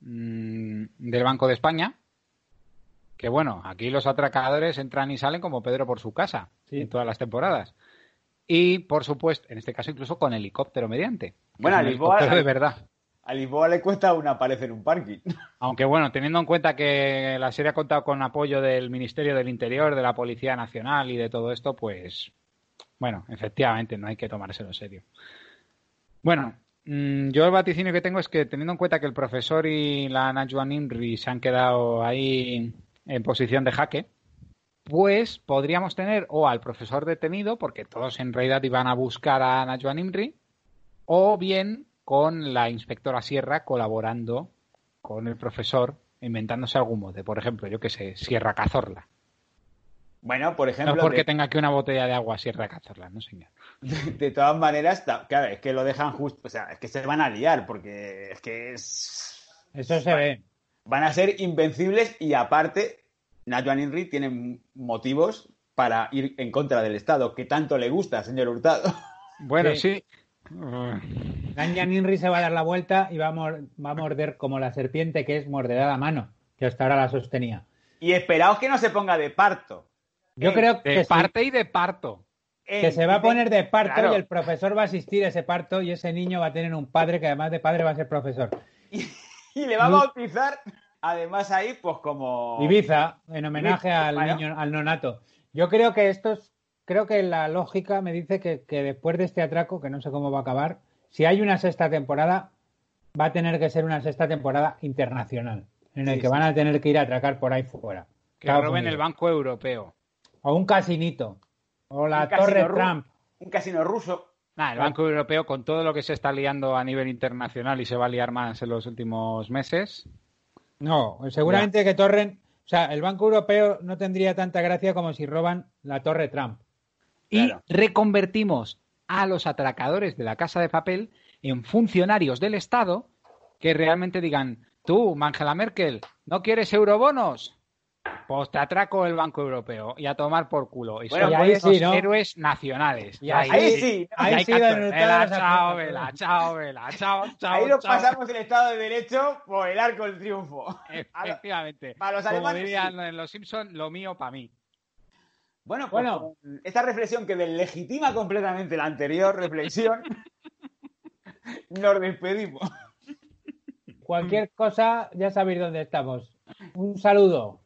mm, del Banco de España. Que bueno, aquí los atracadores entran y salen como Pedro por su casa Sí. en todas las temporadas. Y por supuesto, en este caso incluso con helicóptero mediante. Bueno, a Lisboa- helicóptero de verdad. A Lisboa le cuesta una pared en un parking. Aunque bueno, teniendo en cuenta que la serie ha contado con apoyo del Ministerio del Interior, de la Policía Nacional y de todo esto, pues bueno, efectivamente, no hay que tomárselo en serio. Bueno, mm, yo el vaticinio que tengo es que teniendo en cuenta que el profesor y la Najwa Nimri se han quedado ahí en posición de jaque, pues podríamos tener o al profesor detenido, porque todos en realidad iban a buscar a Najwa Nimri, o bien con la inspectora Sierra colaborando con el profesor inventándose algún mote. Por ejemplo, yo que sé, Sierra Cazorla. Bueno, por ejemplo, No porque de, tenga aquí una botella de agua Sierra Cazorla, no señor. de todas maneras, claro, es que lo dejan justo, o sea, es que se van a liar, porque es que es... Eso se ve. Van a ser invencibles y aparte, Najwa Inri tiene motivos para ir en contra del Estado, que tanto le gusta, señor Hurtado. Bueno, Sí. sí. Ganya Ninri se va a dar la vuelta y va a, mor- va a morder como la serpiente que es morderá la mano, que hasta ahora la sostenía. Y esperaos que no se ponga de parto. Yo Eh, creo De que, sí, parte y de parto. que en- se va a poner de parto Claro. y el profesor va a asistir a ese parto y ese niño va a tener un padre que además de padre va a ser profesor. Y le va a bautizar, además ahí, pues como... Ibiza, en homenaje Ibiza, al bueno. niño, al nonato. Yo creo que esto es, creo que la lógica me dice que, que después de este atraco, que no sé cómo va a acabar, si hay una sexta temporada, va a tener que ser una sexta temporada internacional, en el Sí, que sí. van a tener que ir a atracar por ahí fuera. Que Estados roben el. Banco Europeo. O un casinito. O la Un Torre ru- Trump. Un casino ruso. Nah, el Banco Europeo, con todo lo que se está liando a nivel internacional y se va a liar más en los últimos meses, No, seguramente que Torren, o sea, el Banco Europeo no tendría tanta gracia como si roban la Torre Trump. y Claro. reconvertimos a los atracadores de la Casa de Papel en funcionarios del Estado que realmente digan, tú, Angela Merkel, ¿no quieres eurobonos? Pues te atraco el Banco Europeo y a tomar por culo. Y Bueno, son ahí sí, ¿no? héroes nacionales. Y ahí, Ahí sí. Ahí hay sí, vela, chao, vela, chao, vela, chao, chao, ahí nos chao. pasamos el Estado de Derecho por el arco del triunfo. Efectivamente. Para los Como alemanes, dirían sí. en Los Simpsons, lo mío para mí. Bueno, pues Bueno. esta reflexión que deslegitima completamente la anterior reflexión, nos despedimos. Cualquier cosa, ya sabéis dónde estamos. Un saludo.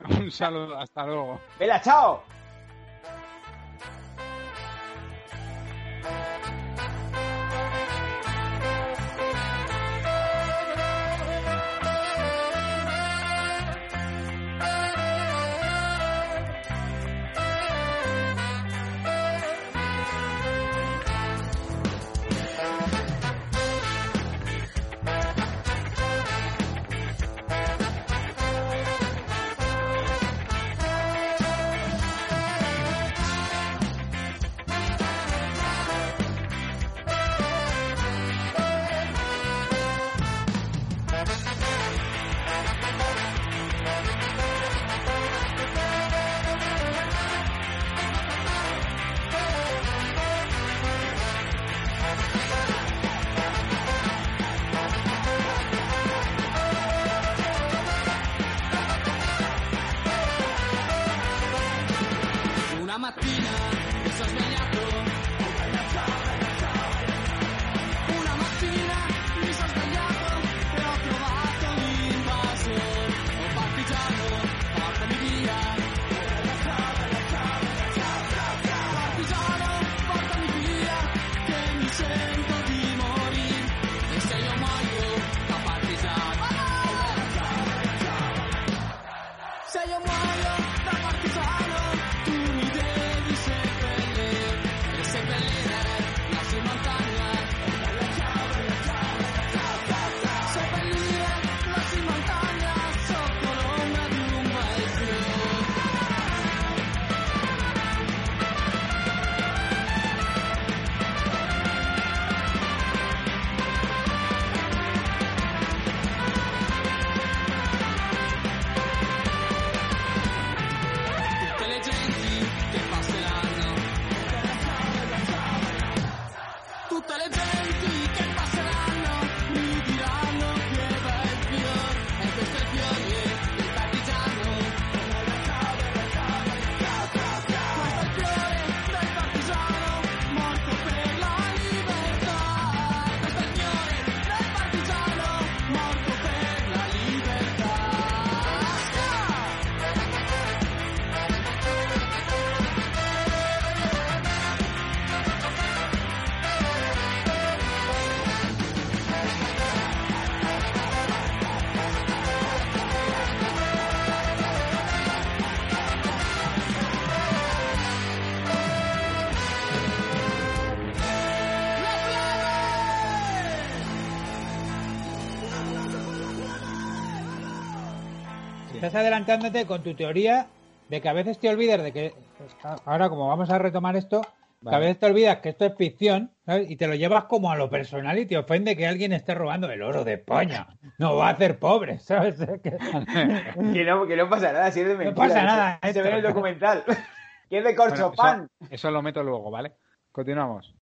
Un saludo, hasta luego. ¡Vela, chao! Adelantándote con tu teoría de que a veces te olvidas de que, ahora como vamos a retomar esto, que a veces te olvidas que esto es ficción ¿sabes? y te lo llevas como a lo personal y te ofende que alguien esté robando el oro de España. No va a hacer pobre, ¿sabes? Que- no, que no pasa nada, si es de mentira. pasa nada, Se, ve en el documental. que es de Bueno, corchopan. eso, eso lo meto luego, ¿vale? Continuamos.